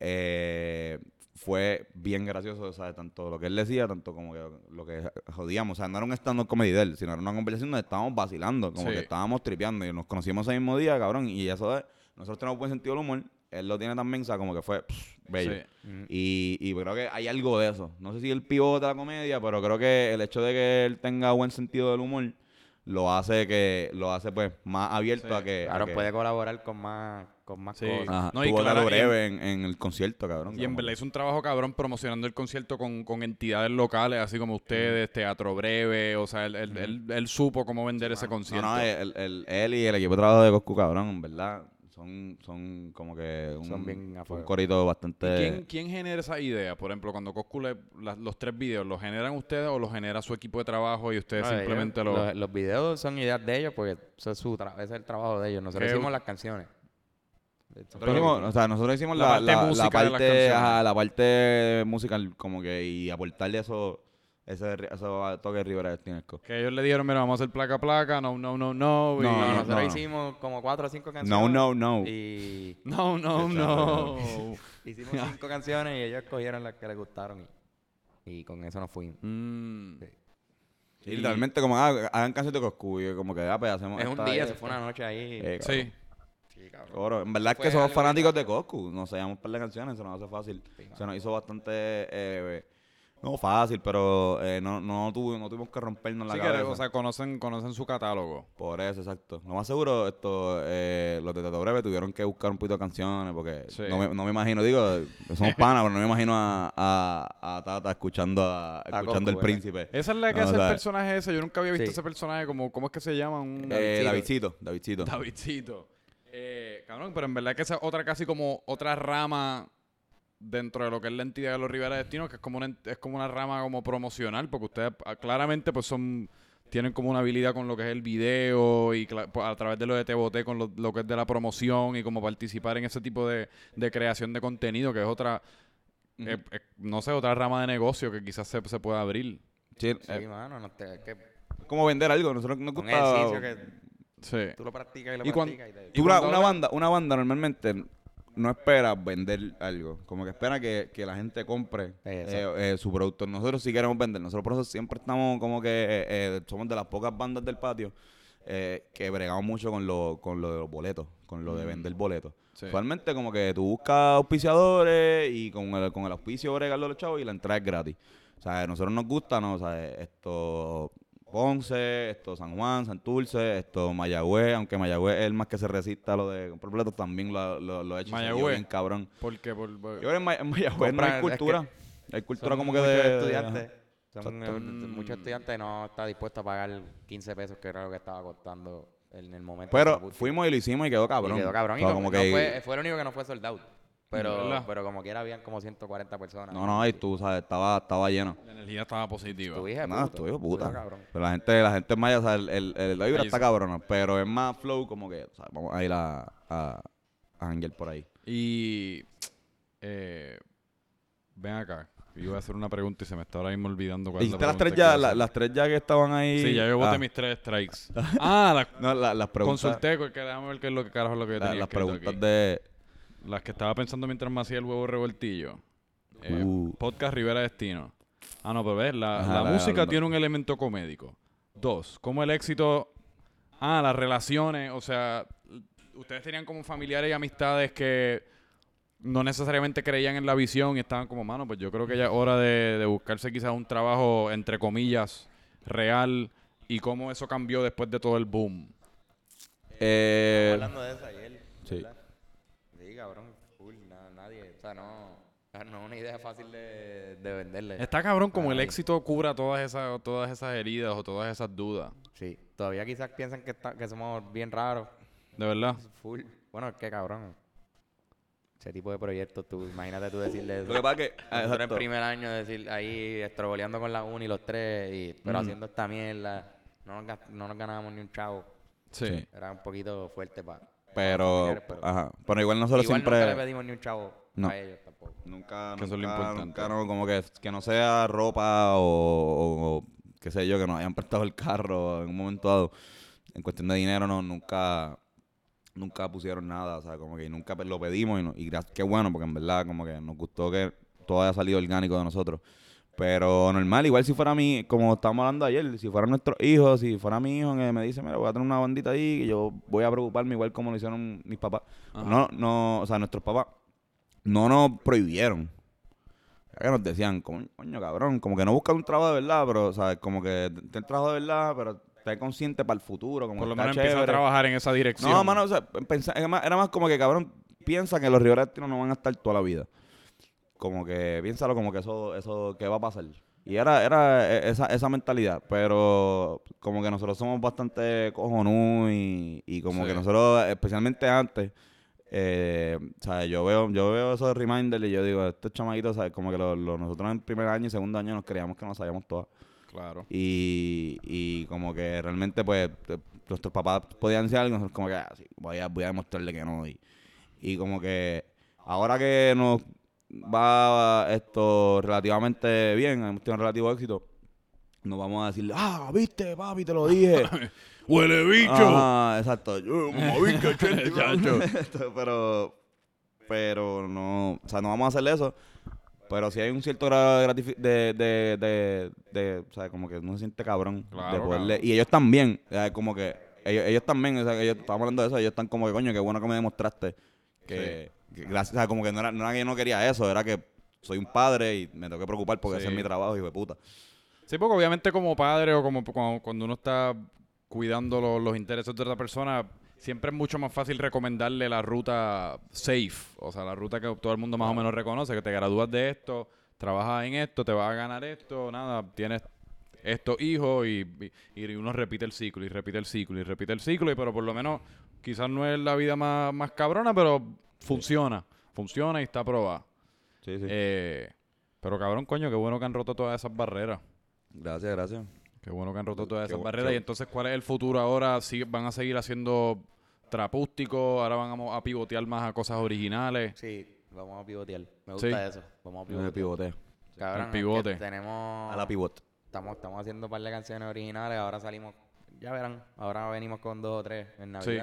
eh, fue bien gracioso, o sea, tanto lo que él decía, tanto como que lo que jodíamos. O sea, no era un stand-up comedy de él, sino era una conversación donde estábamos vacilando, como Sí. que estábamos tripeando y nos conocimos ese mismo día, cabrón, y eso es, nosotros tenemos buen sentido del humor, él lo tiene también, o sea, como que fue pff, bello. Sí. Mm. Y, y creo que hay algo de eso. No sé si el pivote de la comedia, pero creo que el hecho de que él tenga buen sentido del humor lo hace que lo hace pues más abierto Sí. a que, a Claro, que- puede colaborar con más, con más Sí. cosas. Ajá, No, y tuvo claro, breve en, en el concierto, cabrón. Y en verdad hizo un trabajo cabrón promocionando el concierto con, con entidades locales, así como ustedes, Teatro Breve, o sea, él, él, él- él supo cómo vender ese No, concierto. no, el, el- él y el equipo de trabajo de Coscu, cabrón, en verdad, son, son como que un, Son bien un corito ¿Y bastante... quién, quién genera esa idea? Por ejemplo, cuando Coscu le- la- los tres videos, ¿los generan ustedes o los genera su equipo de trabajo y ustedes No, ellos- simplemente lo...? los, los videos son ideas de ellos porque eso es su es el trabajo de ellos. Nosotros ¿Qué- hicimos las canciones. Nosotros hicimos, o sea, nosotros hicimos La la, parte la- la música de las parte, canciones. ajá, la parte musical, como que, y aportarle eso, ese, ese toque Rivera Destinesco. Que ellos le dijeron, mira, vamos a hacer placa a placa, no, no, no, no. y- No, No, no, nosotros no. hicimos como cuatro o cinco No, canciones. no, no. Y No, no, no. hicimos cinco canciones y ellos escogieron las que les gustaron. Y, y con eso nos fuimos. Mm. Sí. Sí, literalmente como ah, hagan canciones de Coscu y como que ah, pues hacemos Es un día, y se fue una noche ahí. Eh. Sí. Sí, cabrón. En verdad es que somos fanáticos de Coscu. Nos sabíamos un par de canciones, se nos hace fácil. Sí, Se nos hizo bastante, eh, no fácil, pero eh, no, no, tuvo- no tuvimos que rompernos la Sí que, cabeza. o sea, conocen, conocen su catálogo. Por eso, exacto. Lo más seguro, esto, eh, los de Teto Breve tuvieron que buscar un poquito de canciones porque Sí. no, me, no me imagino, digo, somos panas, pero no me imagino a, a, a Tata escuchando, a, escuchando El. Príncipe. Esa es la que No, hace o sea, el personaje ese. Yo nunca había visto Sí. ese personaje. Como, ¿Cómo es que se llama? Un... Eh. Davidcito, Davidcito. Davidcito. Eh, cabrón, pero en verdad que esa es otra casi como otra rama dentro de lo que es la entidad de los Rivera Destino, que es como una, es como una rama como promocional, porque ustedes ah, claramente pues son tienen como una habilidad con lo que es el video y pues, a través de lo de Te Boté con lo, lo que es de la promoción y como participar en ese tipo de, de creación de contenido, que es otra, eh, eh, no sé, otra rama de negocio que quizás se, se pueda abrir. Sí, Sí, eh, mano, no te, es que como vender algo, nosotros nos un gusta... ejercicio que Sí. tú lo practicas y lo Y practicas. y te- y Tú, una, cuando banda, una banda normalmente no espera vender algo, como que espera que, que la gente compre eh, eh, su producto. Nosotros sí queremos vender, nosotros por eso siempre estamos como que eh, eh, somos de las pocas bandas del patio eh, que bregamos mucho con lo, con lo de los boletos, con lo de vender boletos. Sí. Usualmente como que tú buscas auspiciadores y con el, con el auspicio bregan los chavos y la entrada es gratis. O sea, a nosotros nos gusta, ¿no? O sea, esto Ponce, esto San Juan, Santurce, esto Mayagüez, aunque Mayagüez es el más que se resista a lo de comprar boletos, también lo, lo, lo ha hecho Mayagüez. bien cabrón. Porque por, por- Yo creo que en, Ma- en Mayagüez no hay es cultura. Hay cultura como que de... estudiantes. Son eh, muchos estudiantes no está dispuesto a pagar 15 pesos, que era lo que estaba costando en el momento. Pero fuimos y lo hicimos y quedó cabrón. Y quedó cabrón. Y O sea, no- como no que... fue, fue lo único que no fue sold out. Pero, ¿Verdad? pero como quiera habían como 140 personas. No, no, y tú, sabes, estaba, estaba lleno. La energía estaba positiva. Tu hija No, puta. estuvo Tu puta. hija cabrón. Pero la gente, la gente es maya, o sea, el, el, el- la vibra está cabrona, pero es más flow como que, o sea, vamos a ir a, a, a janguear por ahí. Y eh, ven acá. Yo iba a hacer una pregunta y se me está ahora mismo olvidando cuál es la ¿Hiciste las tres ya, la- las tres ya que estaban ahí? Sí, ya yo voté Ah, mis tres strikes. ah, las No, la- las preguntas, consulté, porque déjame ver qué es lo que carajo es lo que yo la- tenía las preguntas aquí. de... Las que estaba pensando mientras me hacía el huevo revoltillo. Eh, Uh. Podcast Rivera Destino. Ah, no, pero ves, la, Ajá, la la- música la- tiene un elemento comédico. Dos, como el éxito... Ah, las relaciones, o sea, ustedes tenían como familiares y amistades que no necesariamente creían en la visión y estaban como, mano, pues yo creo que ya es hora de, de buscarse quizás un trabajo, entre comillas, real y cómo eso cambió después de todo el boom. Eh, hablando de eso ayer. sí. ¿verdad? Cabrón. Full. na- nadie. O sea, no. No es una idea fácil de, de venderle. Está cabrón como el éxito cubra todas esas, todas esas heridas o todas esas dudas. Sí. Todavía quizás piensan que, está, que somos bien raros. De verdad. Full. Bueno, es que cabrón. Ese tipo de proyectos, tú, imagínate tú decirle eso. Lo que pasa es que... Nosotros exacto. en primer año decir ahí estroboleando con la uni los tres, y, pero Mm. haciendo esta mierda, no nos, no nos ganábamos ni un chavo. Sí. Era un poquito fuerte para Pero, pero- ajá, pero igual nosotros Igual siempre... nunca le pedimos ni un chavo No. a ellos tampoco. Nunca, Que eso es lo nunca, importante. nunca no, como que, que no sea ropa o, o- o qué sé yo, que nos hayan prestado el carro en un momento dado. En cuestión de dinero, no, nunca, nunca pusieron nada, o sea, como que nunca lo pedimos y, no- y qué bueno, porque en verdad como que nos gustó que todo haya salido orgánico de nosotros. Pero normal, igual si fuera mi, como estábamos hablando ayer, si fueran nuestros hijos, si fuera mi hijo que me dice, mira, voy a tener una bandita ahí, que yo voy a preocuparme igual como lo hicieron mis papás. Ajá. No, no, o sea, nuestros papás no nos prohibieron. Que nos decían, coño, coño, cabrón, como que no busca un trabajo de verdad, pero, ¿sabes? Como que ten trabajo de verdad, pero esté consciente para el futuro, como Por lo menos empieza a trabajar en esa dirección. No, mano, o sea, pensa- era, más, era más como que, cabrón, piensa que los Destino no van a estar toda la vida. Como que, piénsalo como que eso, eso, que va a pasar. Y era, era e- esa, esa mentalidad, pero como que nosotros somos bastante cojonú y, y como Sí. que nosotros, especialmente antes, eh, sea, yo veo, yo veo esos reminders y yo digo, estos chamaquitos, ¿sabes? Como que lo- lo- nosotros en primer año y segundo año nos creíamos que nos sabíamos todas. Claro. Y, y como que realmente, pues, nuestros papás podían decir algo, nosotros como que, ah, sí, voy a, voy a demostrarle que no. Y, y como que ahora que nos va esto relativamente bien, hemos tenido relativo éxito, nos vamos a decir, ah, viste, papi, te lo dije. ¡Huele bicho! Ajá, exacto. Yo, pero, pero no, o sea, no vamos a hacer eso. Pero si hay un cierto grado de, gratifi- de, de, de, de, o sea, como que uno se siente cabrón Claro, de poderle, cabrón. y ellos también, o sea, como que, ellos, ellos también, o sea, que ellos, estamos hablando de eso, ellos están como que, coño, qué bueno que me demostraste que, que gracias, o sea, como que no era, no era que yo no quería eso, era que soy un padre y me tengo que preocupar porque Sí. ese es mi trabajo, hijo de puta. Sí, porque obviamente como padre o como cuando, uno está cuidando lo- los intereses de otra persona, siempre es mucho más fácil recomendarle la ruta safe, o sea, la ruta que todo el mundo más o menos reconoce, que te gradúas de esto, trabajas en esto, te vas a ganar esto, nada, tienes estos hijos y, y, y uno repite el ciclo y repite el ciclo y repite el ciclo, y pero por lo menos quizás no es la vida más, más cabrona, pero funciona, funciona y está probada. Sí, sí. Eh, pero cabrón, coño, qué bueno que han roto todas esas barreras. gracias, gracias. Qué bueno que han roto todas Qué esas barreras. qué Y entonces, ¿cuál es el futuro ahora? ¿Sigue- ¿Van a seguir haciendo trapústico? ¿Ahora van a, pivotear más a cosas originales? Sí, vamos a pivotear. Me gusta Sí. eso. Vamos a me pivotear. pivoté. Cabrón, El es que pivote. tenemos... A la pivot. Estamos, estamos haciendo un par de canciones originales. Ahora salimos... Ya verán. Ahora venimos con dos o tres en Sí.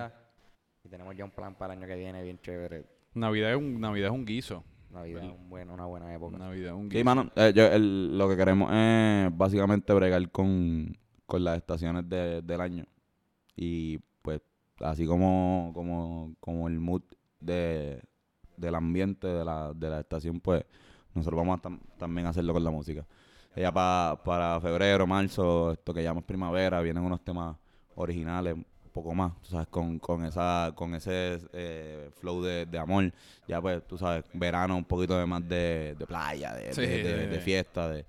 Y tenemos ya un plan para el año que viene bien chévere. Navidad es un, Navidad es un guiso. Navidad es un buen- una buena época. Navidad es un Sí, guiso. mano, eh, yo- el- lo que queremos es básicamente bregar con, con las estaciones de- del año. Y pues, así como, como, como el mood de, del ambiente de la, de la estación, pues nosotros vamos a tam- también a hacerlo con la música. Ya pa- para febrero, marzo, esto que llamamos primavera, vienen unos temas originales, poco más, tú sabes, con, con esa, con ese eh, flow de, de amor. Ya pues, tú sabes, verano un poquito de más de, de playa, de, Sí, fiesta, de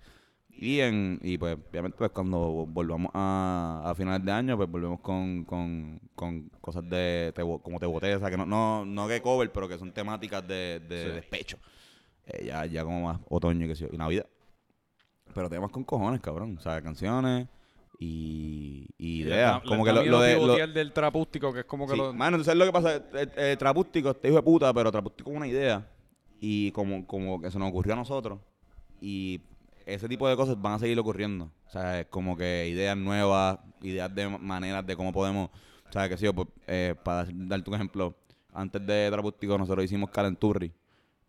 y en, y pues obviamente pues cuando volvamos a, a finales de año, pues volvemos con, con, con cosas de te, como te boté, o sea que no, no, no que cover, pero que son temáticas de, Sí. despecho. Eh, ya, ya como más otoño y que y Navidad. Pero temas con cojones, cabrón. O sea, canciones y, y ideas. como que lo, lo de. lo- del trapústico, que es como que Sí, lo... Mano, entonces lo que pasa, eh, eh, Trapústico, este hijo de puta, pero Trapústico es una idea. Y como, como que se nos ocurrió a nosotros. Y ese tipo de cosas van a seguir ocurriendo. O sea, es como que ideas nuevas, ideas de ma- maneras de cómo podemos. O sea, que sí, pues, eh, para darte un ejemplo, antes de Trapústico nosotros hicimos Calenturri.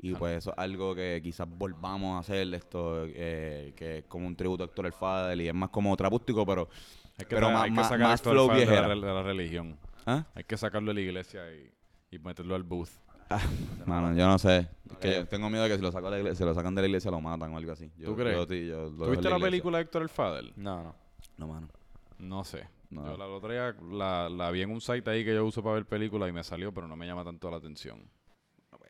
Y pues eso es algo que quizás volvamos a hacer, esto, eh, que es como un tributo a Héctor El Fadel y es más como trapústico, pero, Hay que, pero sa- más, hay que más, sacar más flow fa- de la, viejera. de la religión. ¿Ah? Hay que sacarlo de la iglesia y, y meterlo al booth. Mano, yo no sé. Es que yo tengo miedo de que si lo, saco de la iglesia, si lo sacan de la iglesia lo matan o algo así. Yo- ¿Tú crees? yo yo lo ¿Tuviste la, película de Héctor el Fadel? No, no. No, mano. No sé. No. Yo la otra día la, la vi en un site ahí que yo uso para ver películas y me salió, pero no me llama tanto la atención.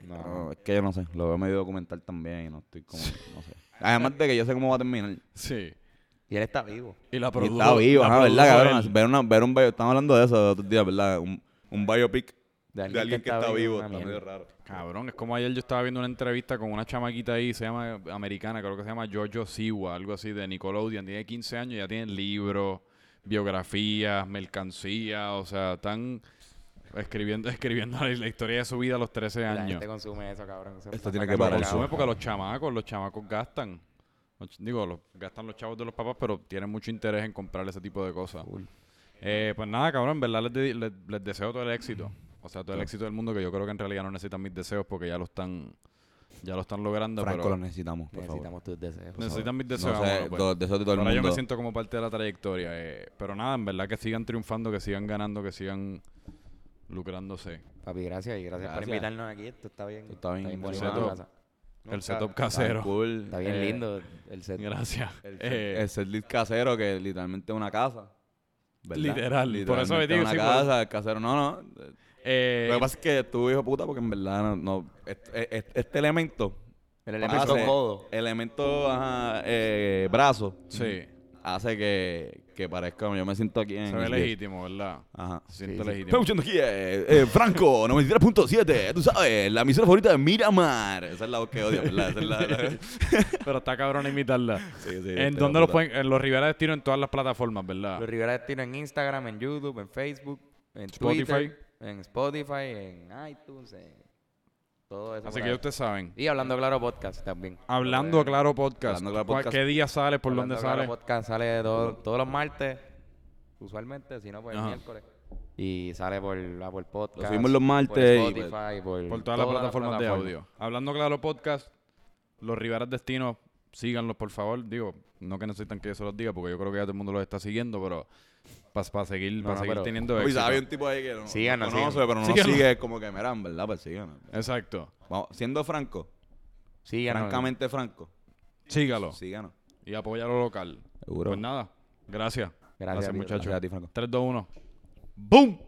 No. No, es que yo no sé. Lo veo medio documental también y no estoy como... No sé. Además de que yo sé cómo va a terminar. Sí. Y él está vivo. Y la Y produjo. está vivo, la ajá, ¿verdad, cabrón? Ver, una, ver un bio... Estamos hablando de eso los otros días, ¿verdad? Un, un biopic De de alguien que está vivo. Está medio raro. Cabrón, es como ayer yo estaba viendo una entrevista con una chamaquita ahí, se llama americana, creo que se llama Jojo Siwa, algo así, de Nickelodeon. Tiene 15 años, ya tiene libros, biografías, mercancía, o sea, están escribiendo escribiendo la, la historia de su vida a los 13 La años. gente consume eso, cabrón. Eso Esto tiene que parar. el Consume porque los chamacos, los chamacos gastan. Digo, los, gastan los chavos de los papás, pero tienen mucho interés en comprar ese tipo de cosas. Cool. Eh, pues nada, cabrón, en verdad les, de- les- les deseo todo el éxito. O sea, todo el éxito del mundo, que yo creo que en realidad no necesitan mis deseos porque ya lo están, ya lo están logrando. Franco, pero lo necesitamos, por favor. Necesitamos tus deseos. necesitan mis No deseos. sé, bueno, pues. deseos de todo el Ahora yo mundo. me siento como parte de la trayectoria. eh, pero nada, en verdad que sigan triunfando, que sigan ganando, que sigan lucrándose. Papi, gracias y gracias, por Gracias. invitarnos aquí. Esto está bien. Esto está bien bonito bueno. la El casa. el setup Está casero. cool. Está bien Eh, lindo el set. Gracias. El, Eh, el setlist casero que literalmente es una casa. ¿verdad? Literal, por eso me Literalmente digo, una sí, casa, el casero. No, no. eh, Lo que pasa es que tú, hijo de puta, porque en verdad no. no este, este- este elemento. El elemento hace- codo. Elemento, ajá, eh, brazo. sí, Hace que, que parezca. Yo me siento aquí en. se ve legítimo, ¿verdad? Ajá. Se siente sí. legítimo. Estamos escuchando aquí, eh, eh, Franco, 93.7, tú sabes, la emisora favorita de Miramar. Esa es la voz que odio, ¿verdad? Esa es la, la- Pero está cabrón imitarla. Sí, sí, ¿En este dónde los pueden? En los Rivera Destino en todas las plataformas, ¿verdad? Los Rivera Destino en Instagram, en YouTube, en Facebook, en Spotify. Twitter, en Spotify, en iTunes, en todo eso. Así por que ahí. ustedes saben. Y Hablando Claro Podcast también. Hablando Pues, Claro Podcast. Hablando Claro ¿cuál- Podcast. ¿Qué día sale? ¿Por Hablando dónde Claro sale? Podcast sale todo- todos los martes, usualmente, si no, pues el Ajá. miércoles. Y sale por Apple Podcast. Lo subimos los martes por y, Spotify, por, Por todas las plataformas de audio. Hablando Claro Podcast, los Rivera Destino, síganlos por favor. Digo, no que necesitan que yo se los diga, porque yo creo que ya todo el mundo los está siguiendo, pero para seguir, No, para no, seguir pero- teniendo Uy, éxito. sabe un tipo ahí que no, Síganos, no conoce, síganos. pero no Síganos. nos sigue como que, mira, en verdad, pues síganos. Exacto. Vamos, siendo franco, Síganos. francamente franco, Sígalo. síganos. Y apoya lo local. Seguro. Pues nada, gracias. Gracias, ti, muchachos. Gracias a ti, Franco. 3, 2, 1. ¡Boom!